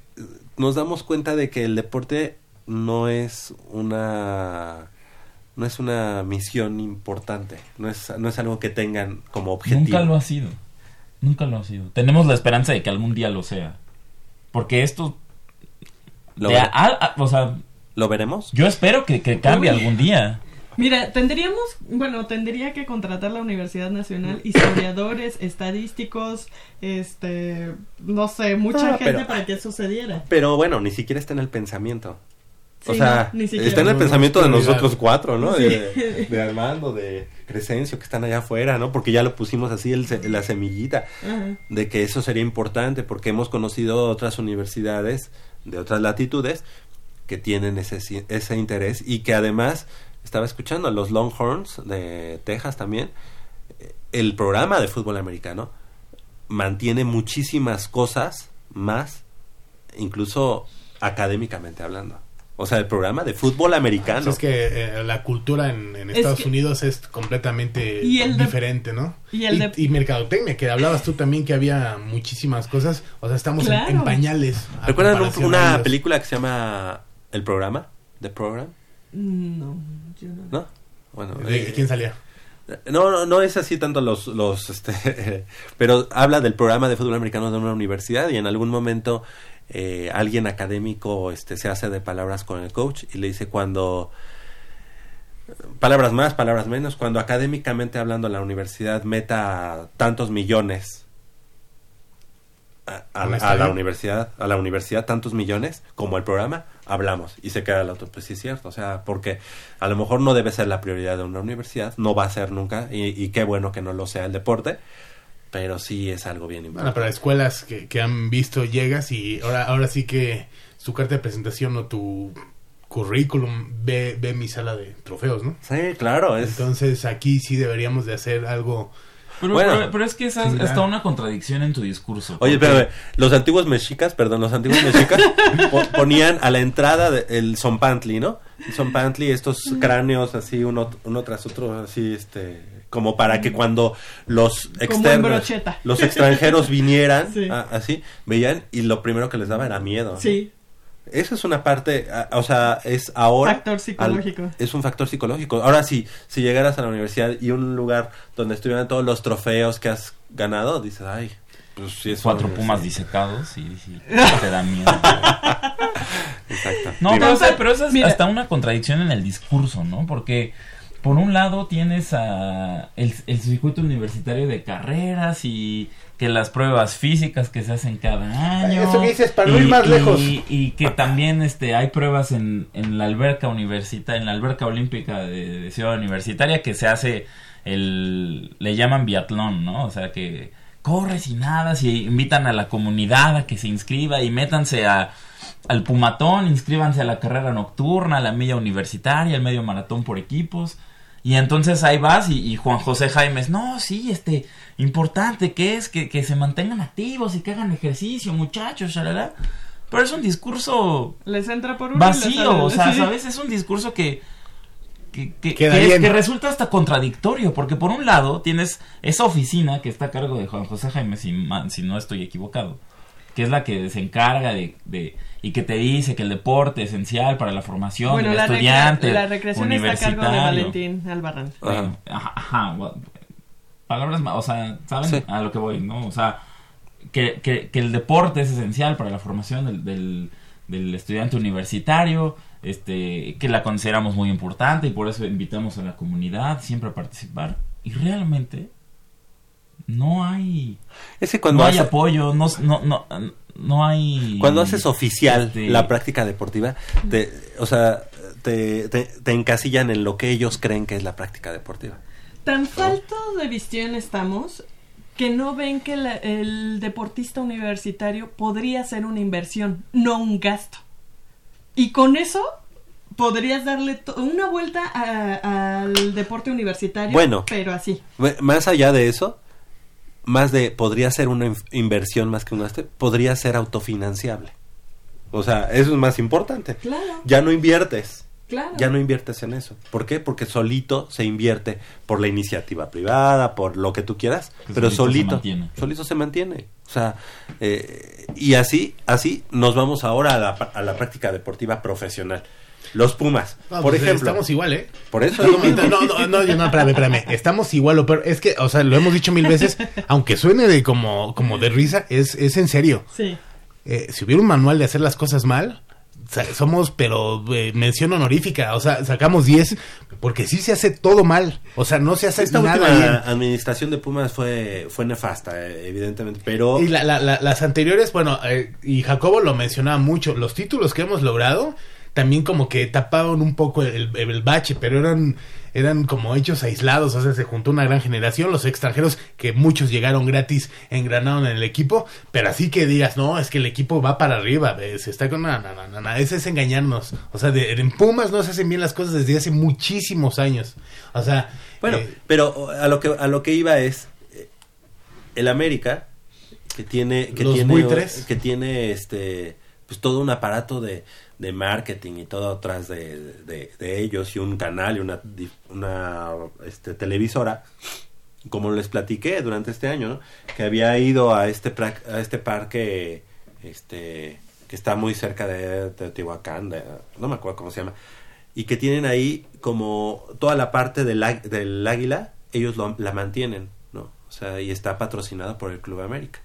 B: nos damos cuenta de que el deporte no es una no es una misión importante, no es, no es algo que tengan como objetivo.
E: Nunca lo ha sido. Nunca lo ha sido. Tenemos la esperanza de que algún día lo sea. Porque esto...
B: ¿Lo,
E: a- a- o sea,
B: ¿Lo veremos?
E: yo espero que, que cambie
D: Uy.
E: algún día.
D: Mira, tendríamos, bueno, tendría que contratar la Universidad Nacional historiadores, estadísticos, este, no sé, mucha
B: Ah,
D: gente
B: pero-
D: para que eso sucediera.
B: Pero bueno, ni siquiera está en el pensamiento. O
D: Sí,
B: sea,
D: no, ni siquiera.
B: está en el
C: No,
B: pensamiento de
C: no,
B: nosotros cuatro, ¿no?
D: Sí.
B: De, de Armando, de Crescencio, que están allá afuera, ¿no? Porque ya lo pusimos así, el la semillita,
D: Ajá.
B: de que eso sería importante, porque hemos conocido otras universidades de otras latitudes que tienen ese, ese interés y que además, estaba escuchando a los Longhorns de Texas también, el programa de fútbol americano mantiene muchísimas cosas más, incluso académicamente hablando. O sea, el programa de fútbol americano.
C: Es que eh, la cultura en, en
D: Es
C: Estados
D: que-
C: Unidos es completamente
D: Y el de-
C: diferente, ¿no?
D: y el de-
C: y mercadotecnia, que hablabas tú también que había muchísimas cosas. O sea, estamos en-
D: Claro.
C: en, pañales.
B: ¿Recuerdan un- una película que se llama El programa? The Program,
D: No, yo no.
B: ¿no? Bueno,
C: ¿De
B: eh,
C: quién salía?
B: No, no, no es así tanto los, los, este, pero habla del programa de fútbol americano de una universidad y en algún momento eh, alguien académico, este, se hace de palabras con el coach y le dice cuando palabras más, palabras menos, cuando académicamente hablando la universidad meta tantos millones a, la universidad, a la universidad tantos millones como el programa, hablamos y se queda el otro, pues sí es cierto, o sea, porque a lo mejor no debe ser la prioridad de una universidad, no va a ser nunca y, y qué bueno que no lo sea el deporte, pero sí es algo bien
C: Bueno,
B: importante.
C: para escuelas que, que han visto, llegas y ahora, ahora sí que su carta de presentación o tu currículum ve, ve mi sala de trofeos, ¿no?
B: Sí, claro, es
C: Entonces aquí sí deberíamos de hacer algo...
E: Pero,
B: Bueno.
E: pero, pero es que esa está una contradicción en tu discurso.
B: Oye,
E: porque-
B: espérame, los antiguos mexicas, perdón, los antiguos mexicas po- ponían a la entrada de- el zompantli, ¿no? El zompantli, estos cráneos así uno, uno tras otro, así, este, como para que cuando los externos, los extranjeros vinieran,
D: Sí.
B: a- así, veían y lo primero que les daba era miedo. ¿no?
D: Sí.
B: Eso es una parte, a- o sea, es ahora...
D: Factor psicológico.
B: al- es un factor psicológico. Ahora sí, si llegaras a la universidad y un lugar donde estuvieran todos los trofeos que has ganado, dices, ay, pues sí es
E: Cuatro pumas
B: universidad".
E: disecados y, y te da miedo.
B: Exacto.
E: No, pero, o sea, pero eso es
D: Mira.
E: hasta una contradicción en el discurso, ¿no? Porque por un lado tienes a el, el circuito universitario de carreras y que las pruebas físicas que se hacen cada año.
C: Eso que dices, para
E: y-
C: ir más
E: y-
C: lejos.
E: Y que también este hay pruebas en, en la alberca universitaria, en la alberca olímpica de, de Ciudad Universitaria que se hace el le llaman biatlón, ¿no? O sea que corres y nadas y invitan a la comunidad a que se inscriba y métanse a al Pumatón, inscríbanse a la carrera nocturna, a la milla universitaria, al medio maratón por equipos. Y entonces ahí vas y, y Juan José Jaimes, no, sí, este, importante que es que, que se mantengan activos y que hagan ejercicio, muchachos, shalala. Pero es un discurso
D: Les entra por les
E: vacío, o sea. ¿sabes? Es un discurso que que, que, que es- que resulta hasta contradictorio, porque por un lado tienes esa oficina que está a cargo de Juan José Jaime, si no estoy equivocado, que es la que se encarga de, de- y que te dice que el deporte es esencial para la formación
D: Bueno,
E: del
D: la, recre-
E: estudiante
D: la recreación está a cargo de
E: universitario.
D: Valentín Albarrán.
B: Ajá.
E: Ajá, ajá, gua- palabras más, o sea, ¿saben?
B: Sí.
E: A lo que voy, ¿no? O sea, que, que, que el deporte es esencial para la formación del, del, del estudiante universitario, este, que la consideramos muy importante y por eso invitamos a la comunidad siempre a participar. Y realmente no hay,
B: Es que cuando,
E: no hay apoyo, no, no, no, no hay...
B: cuando haces oficial
E: este,
B: la práctica deportiva, te, o sea, te, te, te encasillan en lo que ellos creen que es la práctica deportiva.
D: Tan falto de visión estamos que no ven que la- el deportista universitario podría ser una inversión, no un gasto. Y con eso podrías darle una vuelta a- al deporte universitario,
B: Bueno.
D: pero así.
B: Más allá de eso, más de podría ser una inversión más que un gasto, podría ser autofinanciable. O sea, eso es más importante.
D: Claro,
B: Ya no inviertes.
D: claro.
B: Ya no inviertes en eso. ¿Por qué? Porque solito se invierte por la iniciativa privada, por lo que tú quieras,
E: Que
B: pero
E: solito se
B: solito,
E: mantiene.
B: solito se mantiene. O sea, eh, y así, así nos vamos ahora a la, a la práctica deportiva profesional. Los Pumas,
C: No,
B: por
C: pues,
B: ejemplo.
C: Estamos igual, ¿eh?
B: Por eso
C: No, no, no, no, yo no, espérame, espérame. Estamos igual, o peor. Es que, o sea, lo hemos dicho mil veces, aunque suene de como, como de risa, es, es en serio.
D: Sí.
C: Eh, si hubiera un manual de hacer las cosas mal, somos, pero eh, mención honorífica, o sea, sacamos 10, porque sí se hace todo mal, o sea, no se hace
B: Esta
C: nada
B: última
C: bien.
B: administración de Pumas fue, fue nefasta, eh, evidentemente, pero...
C: Y la- la- la- las anteriores, bueno, eh, y Jacobo lo mencionaba mucho, los títulos que hemos logrado también como que tapaban un poco el, el bache, pero eran eran como hechos aislados, o sea, se juntó una gran generación, los extranjeros que muchos llegaron gratis, engranaron en el equipo, pero así que digas, no, es que el equipo va para arriba, se está con no, no, no, no, no, ese es engañarnos, o sea, de- en Pumas no se hacen bien las cosas desde hace muchísimos años, o sea,
B: Bueno,
C: eh,
B: pero a lo que a lo que iba es eh, el América que tiene que
C: Los
B: tiene
C: buitres.
B: que tiene este pues todo un aparato de, de marketing y todo atrás de, de- ellos y un canal y una una este, televisora como les platiqué durante este año que había ido a este a este parque este que está muy cerca de Teotihuacán de- no me acuerdo cómo se llama y que tienen ahí como toda la parte del, del águila, ellos lo- la mantienen, ¿no? O sea, y está patrocinada por el Club América.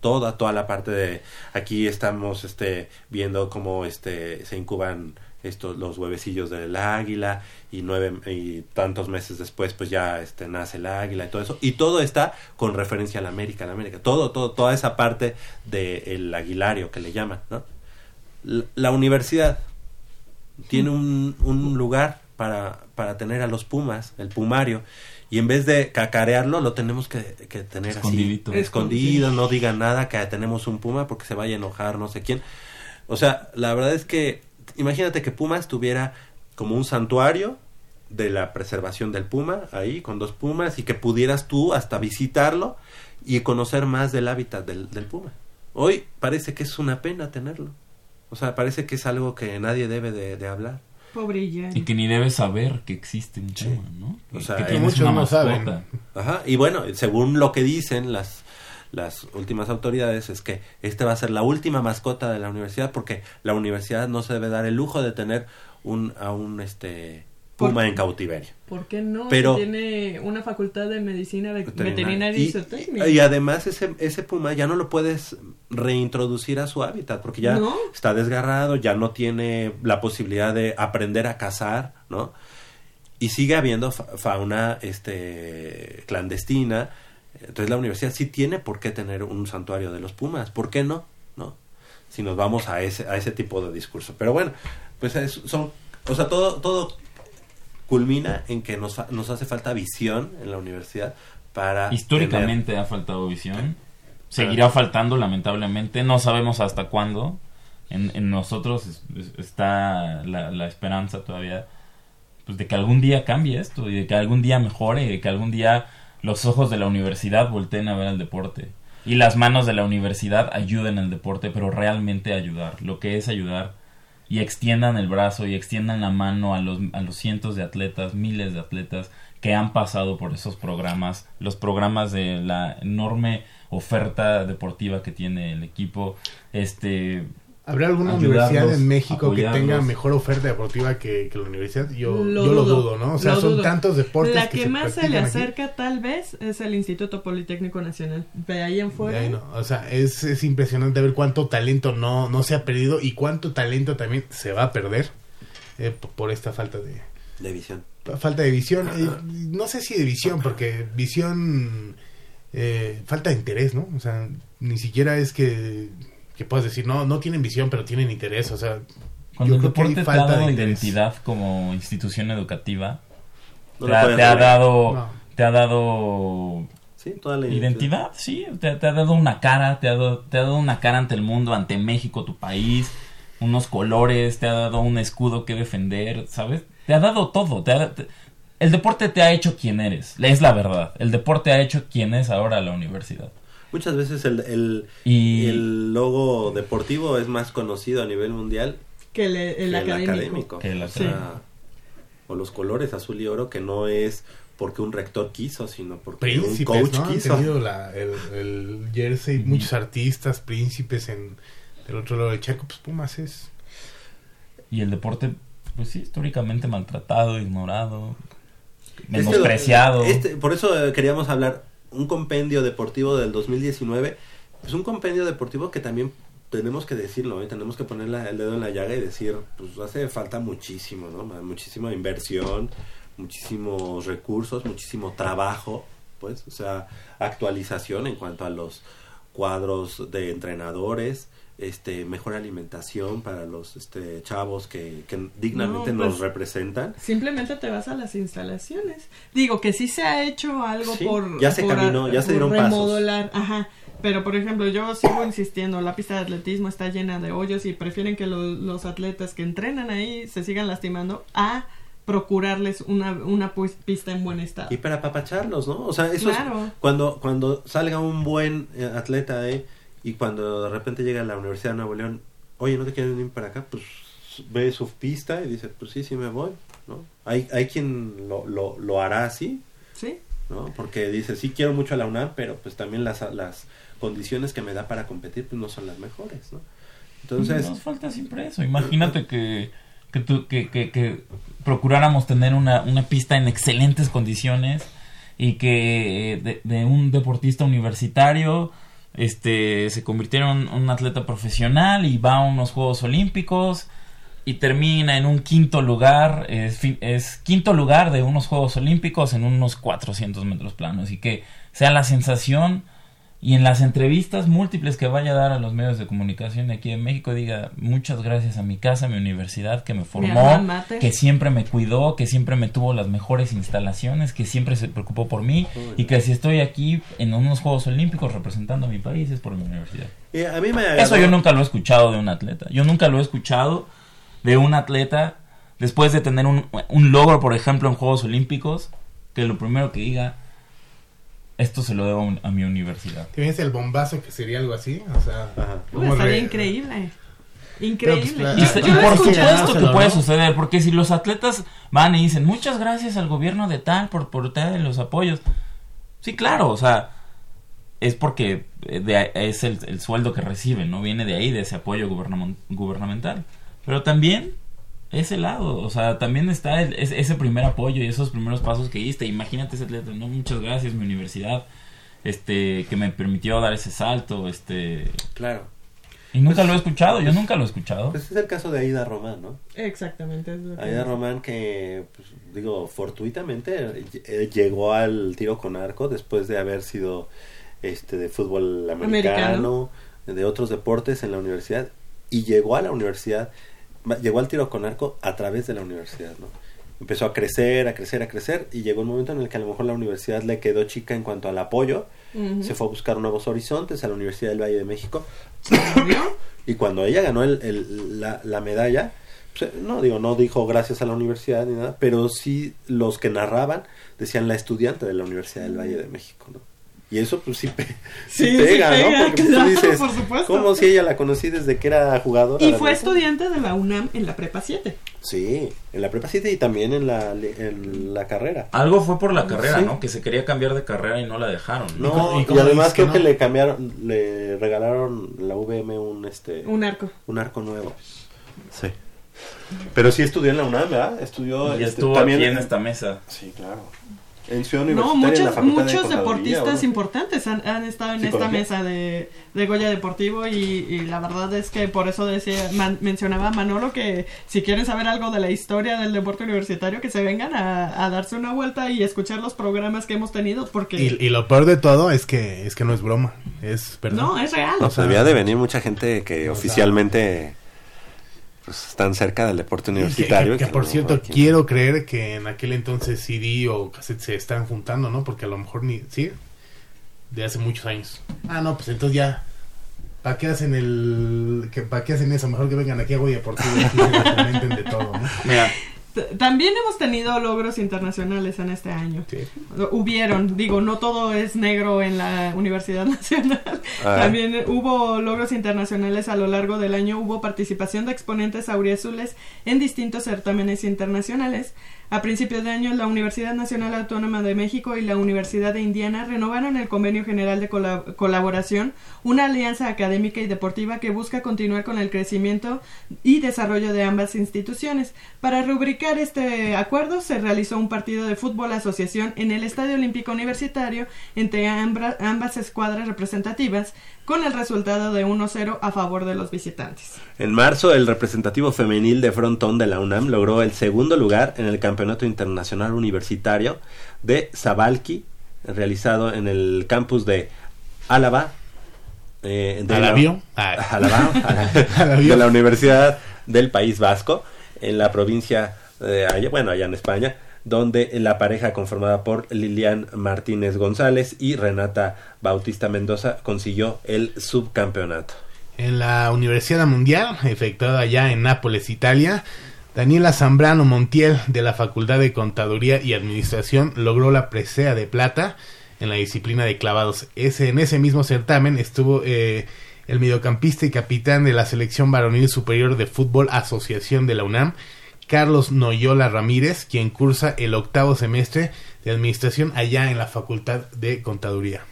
B: Toda, toda la parte de aquí estamos este viendo cómo este se incuban estos los huevecillos del águila y nueve y tantos meses después pues ya este nace el águila y todo eso y todo está con referencia a la América, la América, todo todo toda esa parte del aguilario que le llaman, ¿no? La- la universidad tiene un, un lugar para, para tener a los pumas, el pumario, y en vez de cacarearlo, lo tenemos que, que tener
E: Escondidito.
B: así, escondido, no digan nada que tenemos un puma porque se vaya a enojar no sé quién. O sea, la verdad es que, imagínate que Pumas tuviera como un santuario de la preservación del puma, ahí, con dos pumas, y que pudieras tú hasta visitarlo y conocer más del hábitat del, del puma. Hoy parece que es una pena tenerlo. O sea, parece que es algo que nadie debe de, de hablar.
D: Pobre Jan.
E: Y que ni debes saber que existe un puma, ¿no?
B: O sea,
E: que tienes
C: muchos
E: una
C: no
E: mascota.
C: saben.
B: Ajá, y bueno, según lo que dicen las las últimas autoridades es que este va a ser la última mascota de la universidad porque la universidad no se debe dar el lujo de tener un a un este puma
D: ¿Por-
B: en cautiverio.
D: ¿Por qué no?
B: Pero-
D: tiene una facultad de medicina ve-
B: Veterinaria.
D: y,
B: Y, además ese, ese puma ya no lo puedes reintroducir a su hábitat porque ya
D: ¿No?
B: está desgarrado, ya no tiene la posibilidad de aprender a cazar, ¿no? Y sigue habiendo fa- fauna este, clandestina. Entonces la universidad sí tiene por qué tener un santuario de los pumas. ¿Por qué no? ¿No? Si nos vamos a ese, a ese tipo de discurso. Pero bueno, pues es- son... O sea, todo, todo culmina en que nos, nos hace falta visión en la universidad para...
E: Históricamente ha faltado visión. Seguirá faltando, lamentablemente. No sabemos hasta cuándo. En, en nosotros es- es- está la, la esperanza todavía pues, de que algún día cambie esto y de que algún día mejore y de que algún día los ojos de la universidad volteen a ver al deporte y las manos de la universidad ayuden al deporte, pero realmente ayudar, lo que es ayudar y extiendan el brazo y extiendan la mano a los, a los cientos de atletas, miles de atletas que han pasado por esos programas, los programas de la enorme oferta deportiva que tiene el equipo, este
C: ¿Habrá alguna universidad en México que tenga mejor oferta deportiva que, que la universidad? Yo
D: Lo
C: yo lo
D: dudo,
C: dudo, ¿no? O sea, son
D: dudo.
C: tantos deportes
D: La
C: que,
D: más se le
C: aquí.
D: acerca tal vez es el Instituto Politécnico Nacional. De ahí en
C: De
D: fuera.
C: ahí no. O sea, es, es impresionante ver cuánto talento no, no se ha perdido y cuánto talento también se va a perder eh, por esta falta de
B: De visión.
C: falta de visión. Eh, no sé si de visión, porque visión eh, falta de interés, ¿no? O sea, ni siquiera es que, que puedas decir, no, no tienen visión, pero tienen interés. O sea,
E: Cuando
C: yo
E: el
C: creo que hay
E: deporte te ha
C: falta de
E: dado identidad como institución educativa,
B: No
E: te, ha, te dado,
C: No.
E: te ha dado
B: Sí, toda la
E: identidad, sí, te, te ha dado una cara, te ha dado, te ha dado una cara ante el mundo, ante México, tu país, unos colores, te ha dado un escudo que defender, ¿sabes? Te ha dado todo, te ha- te- el deporte te ha hecho quien eres, es la verdad, el deporte ha hecho quien es ahora la universidad.
B: Muchas veces el, el,
E: Y-
B: el logo deportivo es más conocido a nivel mundial
D: Que el, el
B: que el
D: académico.
B: académico.
E: Que el
B: o, sea, o los colores azul y oro que no es porque un rector quiso, sino porque
C: príncipes,
B: un coach
C: ¿no? Han
B: quiso.
C: tenido la- el, el jersey, muchos artistas, príncipes en el otro lado del Chaco, pues Pumas es...
E: Y el deporte, pues sí, históricamente maltratado, ignorado,
B: Este-
E: menospreciado.
B: este- por eso eh, queríamos hablar un compendio deportivo del 2019. Es un compendio deportivo que también tenemos que decirlo, ¿eh? tenemos que poner la- el dedo en la llaga y decir, pues hace falta muchísimo, ¿no? Muchísima inversión, muchísimos recursos, muchísimo trabajo, pues, o sea, actualización en cuanto a los cuadros de entrenadores, este, mejor alimentación para los este, chavos que, que dignamente
D: No,
B: nos
D: pues,
B: representan.
D: Simplemente te vas a las instalaciones. Digo que sí se ha hecho algo
B: Sí,
D: por.
B: ya se
D: por
B: caminó, ya se dieron pasos.
D: remodelar. Ajá. Pero por ejemplo, yo sigo insistiendo: la pista de atletismo está llena de hoyos y prefieren que lo- los atletas que entrenan ahí se sigan lastimando a procurarles una, una pues- pista en buen estado.
B: Y para apapacharlos, ¿no? O sea, eso
D: Claro.
B: es cuando, cuando salga un buen eh, atleta ahí y cuando de repente llega a la Universidad de Nuevo León, oye, ¿no te quieren venir para acá? Pues ve su pista y dice, pues sí, sí me voy, ¿no? Hay, hay quien lo, lo, lo hará así,
D: ¿Sí?
B: ¿no? Porque dice, sí quiero mucho a la UNAM, pero pues también las, las condiciones que me da para competir pues no son las mejores, ¿no? Entonces,
E: Nos falta siempre eso. Imagínate que, que, tú- que, que- que procuráramos tener una, una pista en excelentes condiciones y que eh, de, de un deportista universitario este se convirtiera en un, atleta profesional y va a unos Juegos Olímpicos y termina en un quinto lugar, es, es quinto lugar de unos Juegos Olímpicos en unos 400 metros planos. Y que sea la sensación y en las entrevistas múltiples que vaya a dar a los medios de comunicación de aquí en México diga muchas gracias a mi casa, a mi universidad que me formó, que siempre me cuidó, que siempre me tuvo las mejores instalaciones, que siempre se preocupó por mí y que si estoy aquí en unos Juegos Olímpicos representando a mi país es por mi universidad.
B: eh, a mí me
E: Eso yo nunca lo he escuchado de un atleta. Yo nunca lo he escuchado de un atleta después de tener un, un logro, por ejemplo, en Juegos Olímpicos, que lo primero que diga, esto se lo debo a un- a mi universidad.
C: ¿Te ves el bombazo que sería algo así? O sea.
D: Uy,
C: ¿cómo
D: estaría
C: re-
D: increíble.
C: Pero,
D: Increíble.
C: pues,
E: Y, por supuesto que puede suceder, porque si los atletas van y dicen muchas gracias al gobierno de tal por, por tal los apoyos. Sí, claro, o sea, es porque eh, de es el, el sueldo que reciben, ¿no? Viene de ahí, de ese apoyo gubernam- gubernamental. Pero también ese lado, o sea, también está el- es- ese primer apoyo y esos primeros pasos que diste. Imagínate ese atleta, no, muchas gracias, mi universidad, este, que me permitió dar ese salto, este,
B: Claro.
E: y nunca lo he escuchado, yo nunca lo he escuchado.
B: Pues es el caso de Aida Román, ¿no?
D: Exactamente. es lo que-
B: Aida Román que, pues, digo, fortuitamente eh, llegó al tiro con arco después de haber sido este de fútbol americano,
D: Americano.
B: de otros deportes en la universidad y llegó a la universidad, llegó al tiro con arco a través de la universidad, ¿no? Empezó a crecer, a crecer, a crecer y llegó un momento en el que a lo mejor la universidad le quedó chica en cuanto al apoyo, se fue a buscar nuevos horizontes a la Universidad del Valle de México y cuando ella ganó el, el- la, la medalla, pues, eh, no digo, no dijo gracias a la universidad ni nada, pero sí los que narraban decían la estudiante de la Universidad del Valle de México, ¿no? Y eso pues sí, pe- sí
D: Sí, sí
B: pega,
D: pega,
B: ¿no? Porque pues,
D: claro,
B: tú dices,
D: por supuesto.
B: ¿cómo si ella la conocí desde que era jugadora?
D: Y fue estudiante de la UNAM en la prepa 7.
B: Sí, en la prepa 7 y también en la, en la carrera.
E: Algo fue por la carrera,
B: Sí.
E: ¿no? Que se quería cambiar de carrera y no la dejaron.
B: No,
C: y
B: además
C: que
B: creo que le cambiaron, le regalaron la VM un este
D: Un arco.
B: un arco nuevo. Sí. Pero sí estudió en la UNAM, ¿verdad? Estudió
E: Y
B: este,
E: estuvo
B: también
E: aquí en esta mesa.
B: Sí, claro. En Ciudad
D: No,
B: Universitaria, en la
D: muchos,
B: Facultad
D: muchos deportistas
B: ¿o
D: importantes han, han estado en esta mesa de, de Goya Deportivo y, y la verdad es que por eso decía, man- mencionaba Manolo que si quieren saber algo de la historia del deporte universitario que se vengan a, a darse una vuelta y escuchar los programas que hemos tenido porque
C: Y, y lo peor de todo es que es que no es broma, es verdad.
D: no, es real.
B: No, pues debía de venir mucha gente que
C: O sea,
B: oficialmente pues, están cerca del deporte universitario.
C: que, por cierto,
B: aquí-
C: quiero creer que en aquel entonces CD o cassette se están juntando, ¿no? Porque a lo mejor ni. ¿Sí? De hace muchos años. Ah, no, pues entonces ya. ¿Para qué hacen el. Que, ¿Para qué hacen eso? Mejor que vengan aquí a Goya Deportivo y aquí se comenten de todo, ¿no?
E: Mira,
D: También hemos tenido logros internacionales en este año.
C: Sí.
D: Hubieron, digo, no todo es negro en la Universidad Nacional.
B: Ah.
D: También hubo logros internacionales a lo largo del año. Hubo participación de exponentes auriazules en distintos certámenes internacionales. A principios de año, la Universidad Nacional Autónoma de México y la Universidad de Indiana renovaron el Convenio General de Cola- Colaboración, una alianza académica y deportiva que busca continuar con el crecimiento y desarrollo de ambas instituciones. Para rubricar este acuerdo, se realizó un partido de fútbol asociación en el Estadio Olímpico Universitario entre ambas escuadras representativas, con el resultado de 1-0 a favor de los visitantes.
B: En marzo, el representativo femenil de frontón de la UNAM logró el segundo lugar en el Campeonato Internacional Universitario de Zabalki, realizado en el campus de Álava. eh, de la-.
C: Ah. Alabío.
B: de la Universidad del País Vasco, en la provincia de allá, bueno, allá en España, donde la pareja conformada por Lilian Martínez González y Renata Bautista Mendoza consiguió el subcampeonato.
C: En la Universidad Mundial, efectuada allá en Nápoles, Italia, Daniela Zambrano Montiel, de la Facultad de Contaduría y Administración, logró la presea de plata en la disciplina de clavados. Ese, en ese mismo certamen estuvo eh, el mediocampista y capitán de la Selección Varonil Superior de Fútbol Asociación de la UNAM, Carlos Noyola Ramírez, quien cursa el octavo semestre de Administración allá en la Facultad de Contaduría.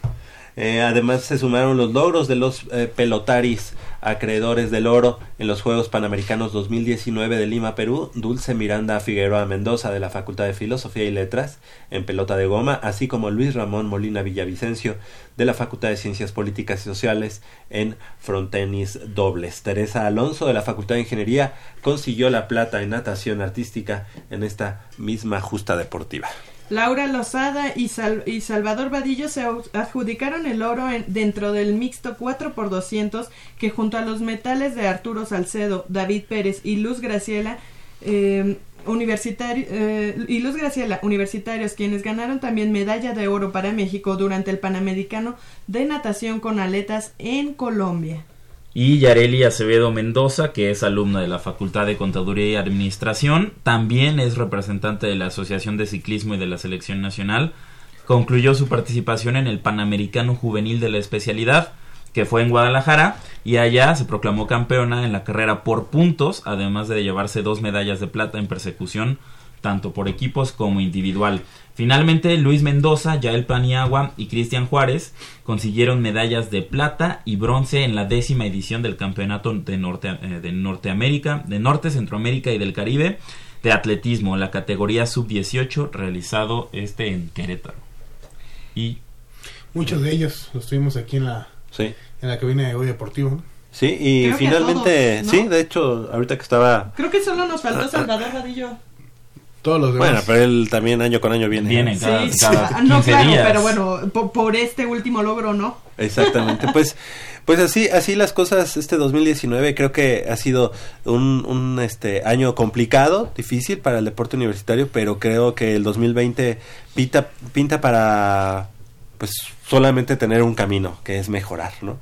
B: Eh, además se sumaron los logros de los eh, pelotaris acreedores del oro en los Juegos Panamericanos 2019 de Lima, Perú, Dulce Miranda Figueroa Mendoza de la Facultad de Filosofía y Letras en pelota de goma, así como Luis Ramón Molina Villavicencio de la Facultad de Ciencias Políticas y Sociales en frontenis dobles. Teresa Alonso de la Facultad de Ingeniería consiguió la plata en natación artística en esta misma justa deportiva.
D: Laura Lozada y, Sal- y Salvador Vadillo se adjudicaron el oro en- dentro del mixto 4x200 que junto a los metales de Arturo Salcedo, David Pérez y Luz Graciela universitari- eh, y Luz Graciela, universitarios, quienes ganaron también medalla de oro para México durante el Panamericano de natación con aletas en Colombia.
E: Y Yareli Acevedo Mendoza, que es alumna de la Facultad de Contaduría y Administración, también es representante de la Asociación de Ciclismo y de la Selección Nacional. Concluyó su participación en el Panamericano Juvenil de la especialidad, que fue en Guadalajara, y allá se proclamó campeona en la carrera por puntos, además de llevarse dos medallas de plata en persecución, tanto por equipos como individual. Finalmente, Luis Mendoza, Yael Paniagua y Cristian Juárez consiguieron medallas de plata y bronce en la décima edición del Campeonato de, Norte, eh, de Norteamérica, de Norte, Centroamérica y del Caribe de atletismo, la categoría sub-18, realizado este en Querétaro. Y
C: Muchos de ellos los tuvimos aquí en la,
B: Sí.
C: en la cabina de Hoy Deportivo. ¿no?
B: Sí, y
D: Creo
B: finalmente,
D: todos, ¿no?
B: sí, de hecho, ahorita que estaba...
D: Creo que solo nos faltó Salvador Vadillo.
C: Todos los demás.
B: Bueno, pero él también año con año viene.
E: Viene.
D: Sí,
E: Cada-
D: sí.
E: cada
D: no,
E: 15
D: claro,
E: días.
D: pero bueno, po- por, este último logro, ¿no?
B: Exactamente, pues, pues así, así las cosas. Este 2019 creo que ha sido un, un este año complicado, difícil para el deporte universitario, pero creo que el 2020 pinta, pinta para, pues, solamente tener un camino, que es mejorar, ¿no?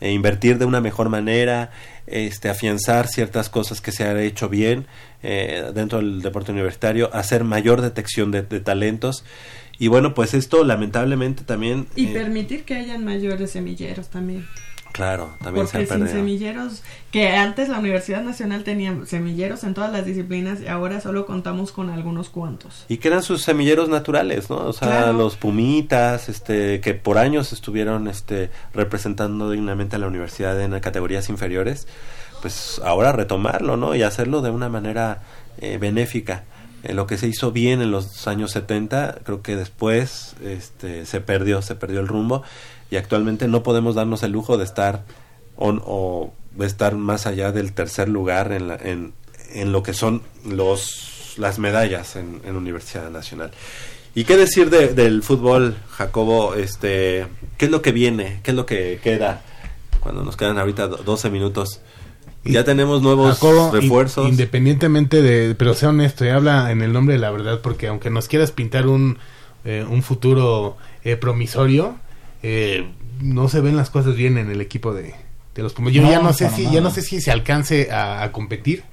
B: E invertir de una mejor manera, este, afianzar ciertas cosas que se han hecho bien eh, dentro del deporte universitario, hacer mayor detección de, de talentos. Y bueno, pues esto lamentablemente también...
D: Y
B: eh,
D: permitir que hayan mayores semilleros también.
B: Claro, también se
D: Porque
B: han
D: sin
B: perdido.
D: semilleros, que antes la Universidad Nacional tenía semilleros en todas las disciplinas y ahora solo contamos con algunos cuantos.
B: Y que eran sus semilleros naturales, ¿no? O sea,
D: Claro.
B: los pumitas, este, que por años estuvieron, este, representando dignamente a la universidad en categorías inferiores, pues ahora retomarlo, ¿no? Y hacerlo de una manera eh, benéfica. Eh, lo que se hizo bien en los años 70, creo que después, este, se perdió, se perdió el rumbo y actualmente no podemos darnos el lujo de estar on- o de estar más allá del tercer lugar en, la- en, en lo que son los las medallas en, en Universidad Nacional. ¿Y qué decir de- del fútbol, Jacobo? Este, ¿Qué es lo que viene? ¿Qué es lo que queda? Cuando nos quedan ahorita do- 12 minutos. Ya tenemos nuevos
C: Jacobo, in-
B: refuerzos.
C: independientemente de, pero sea honesto y habla en el nombre de la verdad, porque aunque nos quieras pintar un, eh, un futuro eh, promisorio, eh, no se ven las cosas bien en el equipo de, de los Pumas. Yo
E: No,
C: ya no sé si, ya no sé si se alcance a, a competir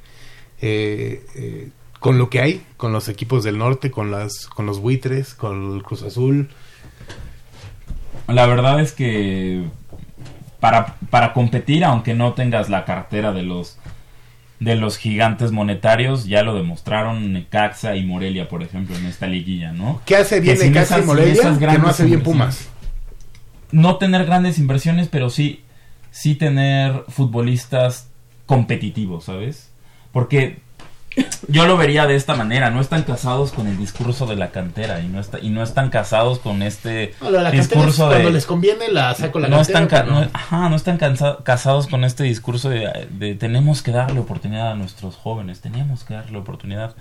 C: eh, eh, con lo que hay, con los equipos del norte, con las, con los buitres, con el Cruz Azul.
E: La verdad es que para, para competir, aunque no tengas la cartera de los de los gigantes monetarios, ya lo demostraron Necaxa y Morelia, por ejemplo, en esta liguilla, ¿no?
C: ¿Qué hace bien Necaxa y Morelia? Que no hace bien. Pumas.
E: No tener grandes inversiones, pero sí, sí tener futbolistas competitivos, ¿sabes? Porque yo lo vería de esta manera, no están casados con el discurso de la cantera y no, está, y no están casados con este
C: No, lo de la
E: discurso
C: cuando les conviene la saco la
E: no
C: cantera,
E: están,
C: no.
E: no- ajá, no están cansa- casados con este discurso de, de tenemos que darle oportunidad a nuestros jóvenes, tenemos que darle oportunidad.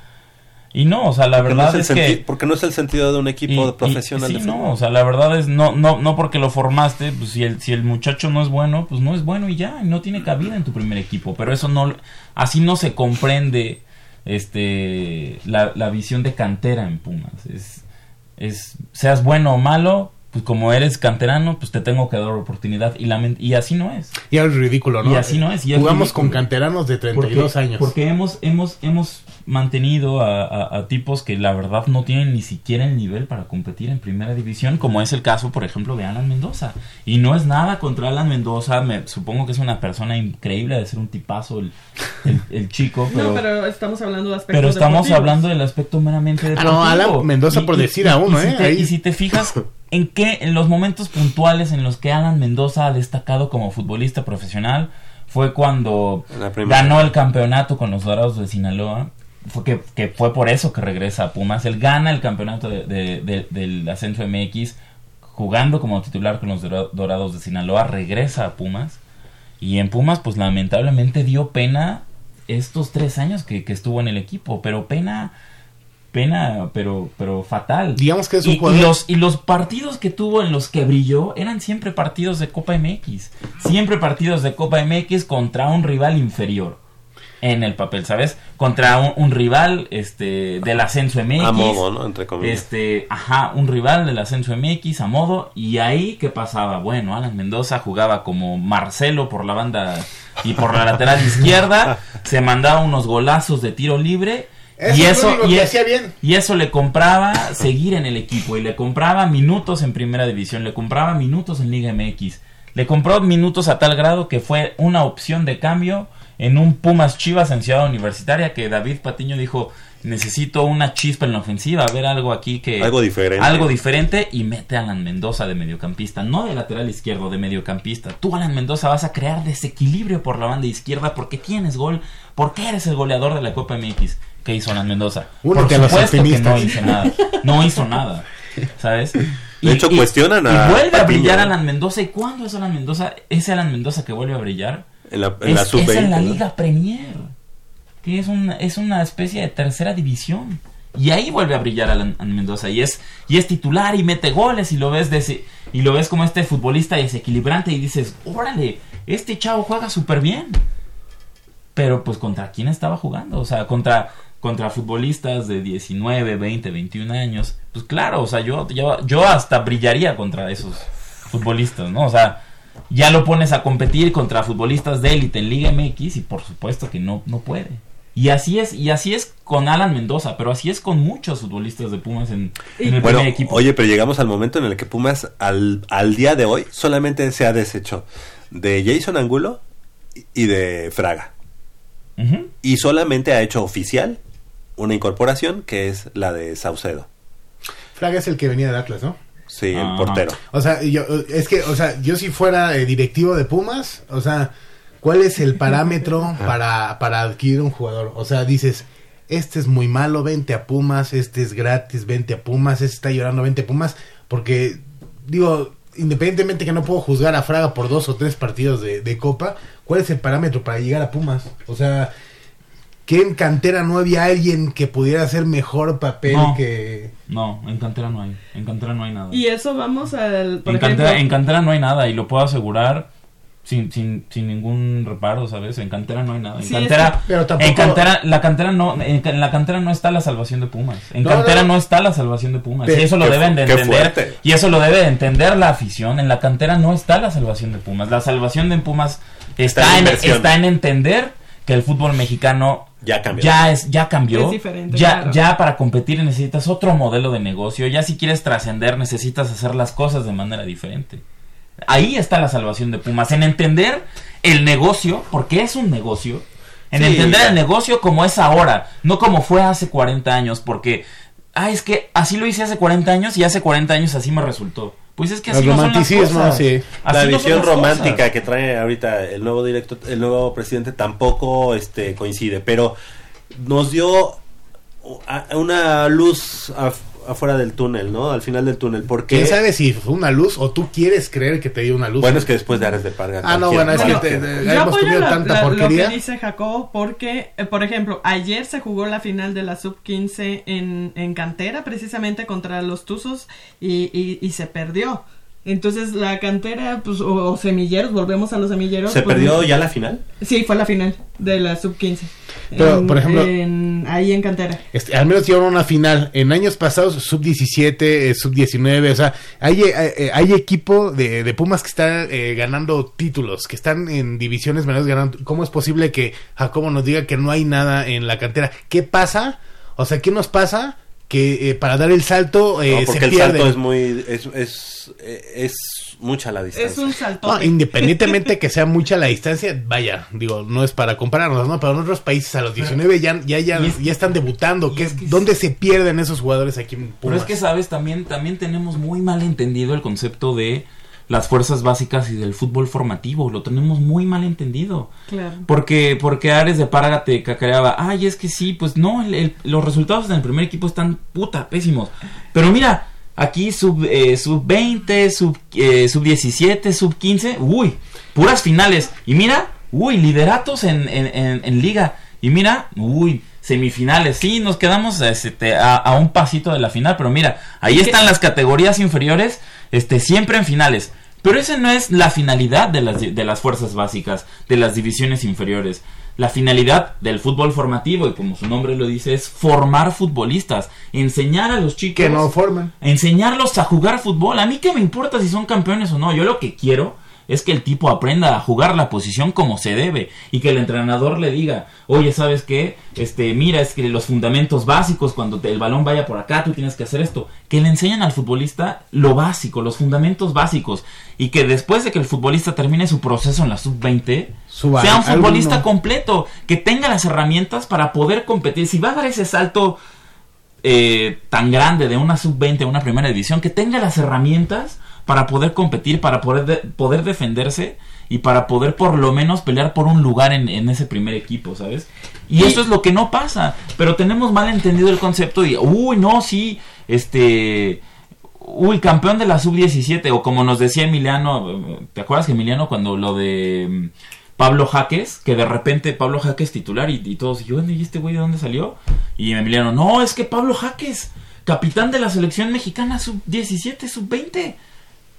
E: Y no, o sea, la
B: Porque
E: verdad es que...
B: Porque no es el sentido de un equipo
E: y-
B: profesional
E: y-
B: de
E: sí,
B: fútbol.
E: no, o sea, la verdad es no no no porque lo formaste, pues si el si el muchacho no es bueno, pues no es bueno y ya, y no tiene cabida en tu primer equipo, pero eso no así no se comprende este la, la visión de cantera en Pumas. Es es seas bueno o malo, pues como eres canterano, pues te tengo que dar oportunidad y lament- y así no es.
C: Y es ridículo, ¿no?
E: Y así no es, y
C: Jugamos con canteranos de 32
E: porque,
C: años.
E: Porque hemos, hemos, hemos mantenido a, a- a tipos que la verdad no tienen ni siquiera el nivel para competir en primera división, como es el caso, por ejemplo, de Alan Mendoza. Y no es nada contra Alan Mendoza, me, supongo que es una persona increíble de ser un tipazo el, el- el chico, pero,
D: no,
E: pero,
D: pero estamos hablando de aspectos
E: estamos
D: deportivos.
E: hablando del aspecto meramente
C: Ah,
E: deportivo.
C: no, Alan Mendoza por decir a uno,
E: y si
C: ¿eh?
E: te-
C: Ahí-
E: y si te fijas en qué, en los momentos puntuales en los que Alan Mendoza ha destacado como futbolista profesional, fue cuando ganó el campeonato con los Dorados de Sinaloa. Fue que, que fue por eso que regresa a Pumas. Él gana el campeonato de- de- de- del ascenso MX jugando como titular con los Dora- Dorados de Sinaloa. Regresa a Pumas. Y en Pumas, pues lamentablemente dio pena estos tres años que, que estuvo en el equipo. Pero pena, pena, pero, pero fatal.
C: Digamos que es un
E: y, y
C: jugador-
E: los, y los partidos que tuvo en los que brilló eran siempre partidos de Copa MX. Siempre partidos de Copa MX contra un rival inferior. En el papel, ¿sabes? Contra un, un rival este del ascenso MX.
B: A modo, ¿no? Entre comillas.
E: Este, ajá, un rival del ascenso MX a modo. Y ahí, ¿qué pasaba? Bueno, Alan Mendoza jugaba como Marcelo por la banda y por la lateral izquierda. Se mandaba unos golazos de tiro libre.
C: Eso
E: y eso, y,
C: bien.
E: y eso le compraba seguir en el equipo. Y le compraba minutos en primera división. Le compraba minutos en Liga MX. Le compró minutos a tal grado que fue una opción de cambio en un Pumas Chivas en Ciudad Universitaria que David Patiño dijo, necesito una chispa en la ofensiva, ver algo aquí que...
B: Algo diferente.
E: Algo diferente y mete a Alan Mendoza de mediocampista, no de lateral izquierdo, de mediocampista. Tú, Alan Mendoza, vas a crear desequilibrio por la banda izquierda porque tienes gol, porque eres el goleador de la Copa MX. ¿Qué hizo Alan Mendoza?
C: Únete
E: por supuesto que no hizo nada. No hizo nada. ¿Sabes?
B: De hecho, cuestionan a
E: Y vuelve a brillar. Alan Mendoza. ¿Y cuándo es Alan Mendoza? Ese Alan Mendoza que vuelve a brillar
B: En la, en la
E: es,
B: sub-20.
E: es en la. Liga Premier, que es una, es una especie de tercera división. Y ahí vuelve a brillar Alan, Alan Mendoza. Y es, y es titular y mete goles y lo ves dese- y lo ves como este futbolista desequilibrante y dices, órale, este chavo juega súper bien. Pero pues contra quién estaba jugando, o sea, contra, contra futbolistas de 19, 20, 21 años. Pues claro, o sea, yo, yo, yo hasta brillaría contra esos futbolistas, ¿no? O sea, ya lo pones a competir contra futbolistas de élite en Liga MX y por supuesto que no, no puede. Y así es, y así es con Alan Mendoza, pero así es con muchos futbolistas de Pumas en, en el
B: Bueno,
E: primer equipo.
B: oye, pero llegamos al momento en el que Pumas al, al día de hoy solamente se ha deshecho de Jason Angulo y de Fraga. Y solamente ha hecho oficial una incorporación que es la de Saucedo.
C: Fraga es el que venía del Atlas, ¿no?
B: Sí, el
E: Ajá.
B: portero.
C: O sea, yo, es que, o sea, yo si fuera eh, directivo de Pumas, o sea, ¿cuál es el parámetro para, para adquirir un jugador? O sea, dices, este es muy malo, vente a Pumas, este es gratis, vente a Pumas, este está llorando, vente a Pumas, porque, digo, independientemente que no puedo juzgar a Fraga por dos o tres partidos de, de Copa, ¿cuál es el parámetro para llegar a Pumas? O sea, que en cantera no había alguien que pudiera hacer mejor papel
E: No.
C: que...
E: No, en cantera no hay, en cantera no hay nada.
D: Y eso vamos al. Por
E: en,
D: ejemplo,
E: cantera, en cantera no hay nada y lo puedo asegurar sin, sin, sin ningún reparo, ¿sabes? En cantera no hay nada. En
D: Sí,
E: cantera,
D: es que-
C: Pero tampoco-
E: en cantera, la cantera no, en, la cantera no está la salvación de Pumas. En
C: No,
E: cantera
C: no.
E: no, está la salvación de Pumas. Y eso lo deben de entender. Y eso lo debe de entender la afición. En la cantera no está la salvación de Pumas. La salvación de Pumas
B: Está
E: está,
B: en
E: en,
B: inversión.
E: está en entender que el fútbol mexicano
B: Ya cambió.
E: ya es ya cambió
D: Es diferente,
E: ya
D: claro.
E: ya para competir necesitas otro modelo de negocio ya si quieres trascender necesitas hacer las cosas de manera diferente ahí está la salvación de Pumas en entender el negocio porque es un negocio en
B: Sí,
E: entender
B: ya.
E: el negocio como es ahora no como fue hace 40 años porque ah es que así lo hice hace 40 años y hace 40 años así me resultó pues es que así
C: El
E: no son las
C: romanticismo,
E: cosas.
C: sí.
E: Así
B: la
E: no
B: visión romántica
E: cosas.
B: que trae ahorita el nuevo directo, el nuevo presidente tampoco este coincide, pero nos dio a- una luz afuera del túnel, ¿no? Al final del túnel, porque
C: ¿Quién sabe si fue una luz o tú quieres creer que te dio una luz?
B: bueno es que después de Ares de Parga.
C: Ah, no, bueno, es
D: Bueno,
C: que te- te-
D: Yo
C: hemos comido
D: la-
C: tanta
D: la-
C: porquería.
D: lo que dice Jacob porque, eh, por ejemplo, ayer se jugó la final de la sub-15 en, en cantera, precisamente contra los Tuzos, y, y, y se perdió. Entonces la cantera, pues, o, o semilleros, volvemos a los semilleros.
B: ¿Se
D: pues,
B: perdió ya la final?
D: Sí, fue la final de la sub-15.
C: Pero,
D: En-
C: por ejemplo-
D: en- ahí en cantera.
C: Este, al menos llevaron una final. En años pasados, sub-17, sub-19, o sea, hay, eh, eh, hay equipo de, de Pumas que están eh, ganando títulos, que están en divisiones menores ganando. ¿Cómo es posible que Jacobo nos diga que no hay nada en la cantera? ¿Qué pasa? O sea, ¿qué nos pasa? Que eh, para dar el salto eh,
B: No,
C: se
B: porque el
C: pierde.
B: salto es muy es es, eh, es mucha la distancia.
D: Es un
C: No,
D: saltote.
C: independientemente que sea mucha la distancia, vaya, digo, no es para compararnos, ¿no? Pero en otros países a los 19 ya, ya, ya,
E: es-
C: ya están debutando.
E: y
C: ¿Qué,
E: es que
C: ¿Dónde se pierden esos jugadores aquí en
E: Pero
C: Pumas?
E: es que, ¿sabes? También, también tenemos muy mal entendido el concepto de las fuerzas básicas y del fútbol formativo. Lo tenemos muy mal entendido.
D: Claro.
E: Porque, porque Ares de Parga te cacareaba. Ay, es que sí, pues no, el- el- los resultados en el primer equipo están puta, pésimos. Pero mira, aquí sub, eh, sub 20, sub, eh, sub 17, sub 15, uy, puras finales. Y mira, uy, lideratos en, en, en- en liga. Y mira, uy, semifinales. Sí, nos quedamos este, a, a un pasito de la final, pero mira, ahí están las categorías inferiores, este, siempre en finales. Pero esa no es la finalidad de las, de las fuerzas básicas, de las divisiones inferiores. La finalidad del fútbol formativo, y como su nombre lo dice, es formar futbolistas, enseñar a los chicos
C: que no forman.
E: enseñarlos a jugar fútbol. A mí qué me importa si son campeones o no. Yo lo que quiero es que el tipo aprenda a jugar la posición como se debe y que el entrenador le diga, oye, ¿sabes qué? Este, mira, es que los fundamentos básicos, cuando te- el balón vaya por acá, tú tienes que hacer esto. Que le enseñen al futbolista lo básico, los fundamentos básicos y que después de que el futbolista termine su proceso en la sub-20,
C: Suba
E: sea un futbolista completo, que tenga las herramientas para poder competir. Si va a dar ese salto eh, tan grande de una sub-20 a una primera división, que tenga las herramientas para poder competir, para poder, de- poder defenderse y para poder por lo menos pelear por un lugar en, en ese primer equipo, ¿sabes? Y, eso es lo que no pasa, pero tenemos mal entendido el concepto y, uy, no, sí, este... Uy, campeón de la sub-17, o como nos decía Emiliano, ¿te acuerdas que Emiliano cuando lo de mm, Pablo Jaques, que de repente Pablo Jaques titular y, y todos, y yo, ¿y este güey de dónde salió? Y Emiliano, no, es que Pablo Jaques, capitán de la selección mexicana sub-17, sub-20.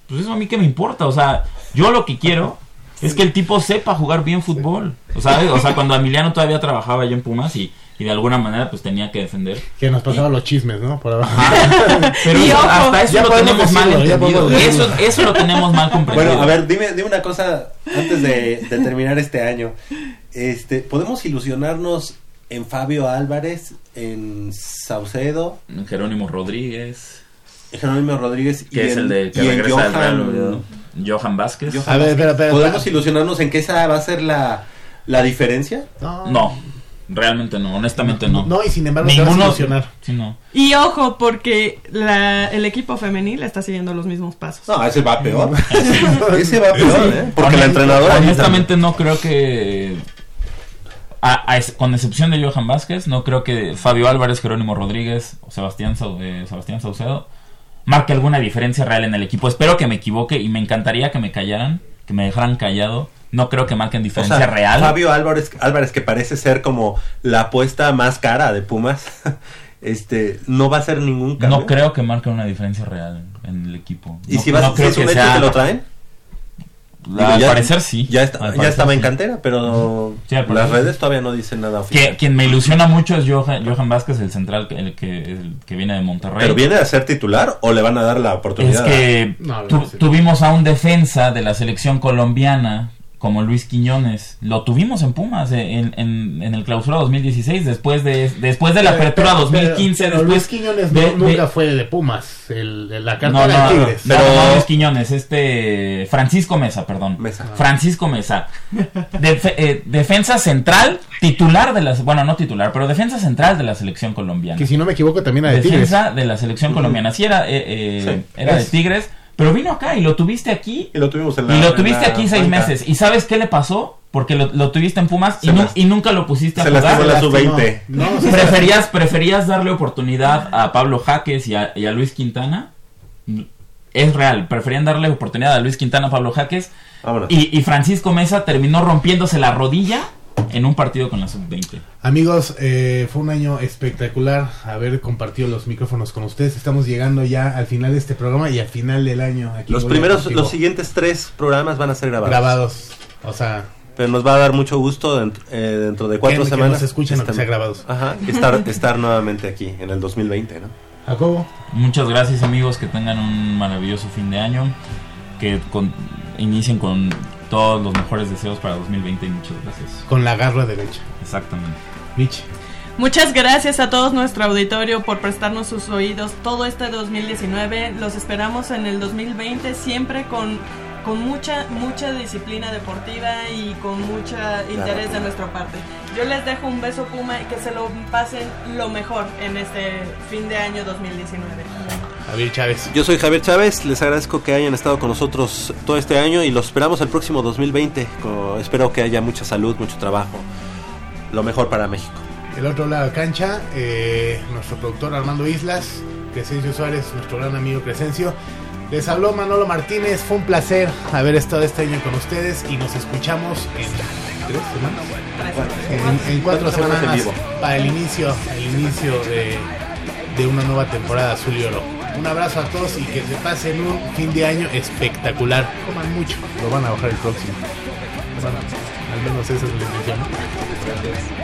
E: Pues eso a mí que me importa, o sea, yo lo que quiero es que el tipo sepa jugar bien fútbol. O sea, o sea cuando Emiliano todavía trabajaba allá en Pumas y, y de alguna manera pues tenía que defender.
C: Que nos pasaban los chismes, ¿no? Por abajo.
E: Pero
D: Y
E: eso-
D: ojo,
E: hasta eso
C: ya
E: lo tenemos mal
C: decirlo,
E: entendido. Eso, eso lo tenemos mal comprendido.
B: Bueno, a ver, dime, dime una cosa antes de, de terminar este año. Este, ¿podemos ilusionarnos en Fabio Álvarez, en Saucedo,
E: Jerónimo Rodríguez,
B: en Jerónimo Rodríguez y
E: que es el de que regresa al Real
B: Johan-.
E: Johan Vázquez.
B: Johan
C: A ver, espera, espera,
B: ¿Podemos
C: espera.
B: ilusionarnos en que esa va a ser la, la diferencia?
E: No, realmente no, honestamente no.
C: No, y sin embargo te vas a
E: Ninguno.
C: ilusionar.
E: Sí, no.
D: Y ojo, porque la- el equipo femenil está siguiendo los mismos pasos.
B: No, ese va peor. ese va peor, ¿eh? Porque la entrenadora...
E: Honestamente no creo que... a- con excepción de Johan Vázquez, no creo que Fabio Álvarez, Jerónimo Rodríguez o Sebastián, Sau- eh, Sebastián Saucedo marque alguna diferencia real en el equipo. Espero que me equivoque y me encantaría que me callaran, que me dejaran callado. No creo que marquen
B: O
E: diferencia
B: sea,
E: real.
B: Fabio Álvarez, Álvarez, que parece ser como la apuesta más cara de Pumas, este, no va a ser ningún cambio.
E: No creo que marquen una diferencia real en el equipo.
B: ¿Y
E: No-
B: si, vas,
E: no
B: si
E: creo
B: es un
E: que
B: hecho
E: sea-
B: que lo traen?
E: Al
B: Digo, ya-
E: parecer sí.
B: Ya, está- ya estaba en cantera, pero
E: Sí,
B: las redes todavía no dicen nada
E: Que, quien me ilusiona mucho es Johan, Johan Vázquez, el central, que- el que, el que viene de Monterrey.
B: ¿Pero viene a ser titular o le van a dar la
E: Es
B: oportunidad?
E: que
C: No,
E: tu-
C: no sé.
E: tuvimos a un defensa de la selección colombiana como Luis Quiñones. Lo tuvimos en Pumas eh, en, en, en el clausura 2016, después de, después de la apertura
C: Pero-
E: 2015.
C: pero
E: después
C: Luis Quiñones
E: de-
C: no-
E: de-
C: nunca fue de Pumas. El, el- la
E: No, no,
C: de Tigres.
E: no,
B: Pero-
E: no, Luis Quiñones, este Francisco Mesa, perdón.
B: Mesa.
E: Francisco Mesa. Defe- eh, defensa central, titular de las, bueno, no titular, pero defensa central de la selección colombiana.
C: Que si no me equivoco también era de Tigres.
E: defensa de la selección colombiana. Sí, era, eh, eh,
B: Sí,
E: era de
B: es.
E: Tigres, pero vino acá y lo tuviste aquí.
B: Y lo tuvimos en la
E: Y lo
B: en
E: tuviste
B: la
E: aquí seis
B: banca.
E: meses. ¿Y sabes qué le pasó? Porque lo, lo tuviste en Pumas y,
B: Se
E: nu-
B: las-
E: y nunca lo pusiste a
B: se
E: jugar.
B: lastimó la
C: Lástima.
B: sub-20.
C: No, sí,
E: ¿Preferías, ¿Preferías darle oportunidad a Pablo Jaques y a, y a Luis Quintana? Es real, preferían darle oportunidad a Luis Quintana, a Pablo Jaques. Y Francisco Mesa terminó rompiéndose la rodilla en un partido con la sub-20.
C: Amigos, eh, fue un año espectacular haber compartido los micrófonos con ustedes. Estamos llegando ya al final de este programa y al final del año. Aquí
B: Los primeros,
C: contigo.
B: los siguientes tres programas van a ser grabados.
C: grabados. O sea,
B: Pero nos va a dar mucho gusto dent- eh, dentro de cuatro
C: Que- que
B: semanas.
C: nos escuchen,
B: estar-
C: sea grabados.
B: Ajá, estar, estar nuevamente aquí en el 2020, ¿no?
C: Jacobo,
E: Muchas gracias amigos, que tengan un maravilloso fin de año, que con- inicien con todos los mejores deseos para 2020 y muchas gracias.
C: con la garra derecha.
E: Exactamente.
C: Mitch,
D: Muchas gracias a todos nuestro auditorio por prestarnos sus oídos todo este 2019. Los esperamos en el 2020 siempre con, con mucha, mucha disciplina deportiva y con mucho interés de nuestra parte. Yo les dejo un beso Puma y que se lo pasen lo mejor en este fin de año 2019.
C: Javier Chávez.
B: Yo soy Javier Chávez, les agradezco que hayan estado con nosotros todo este año y los esperamos el próximo 2020. Co- espero que haya mucha salud, mucho trabajo. Lo mejor para México.
C: El otro lado de la cancha, eh, nuestro productor Armando Islas, Crescencio Suárez, nuestro gran amigo Crescencio. Les habló Manolo Martínez, fue un placer haber estado este año con ustedes y nos escuchamos en tres semanas. En, en cuatro
B: semanas
C: para el inicio, el inicio de, de una nueva temporada azul y oro. Un abrazo a todos y que se pasen un fin de año espectacular. Coman mucho. Lo van a bajar el próximo. Al menos esa es la intención. Gracias.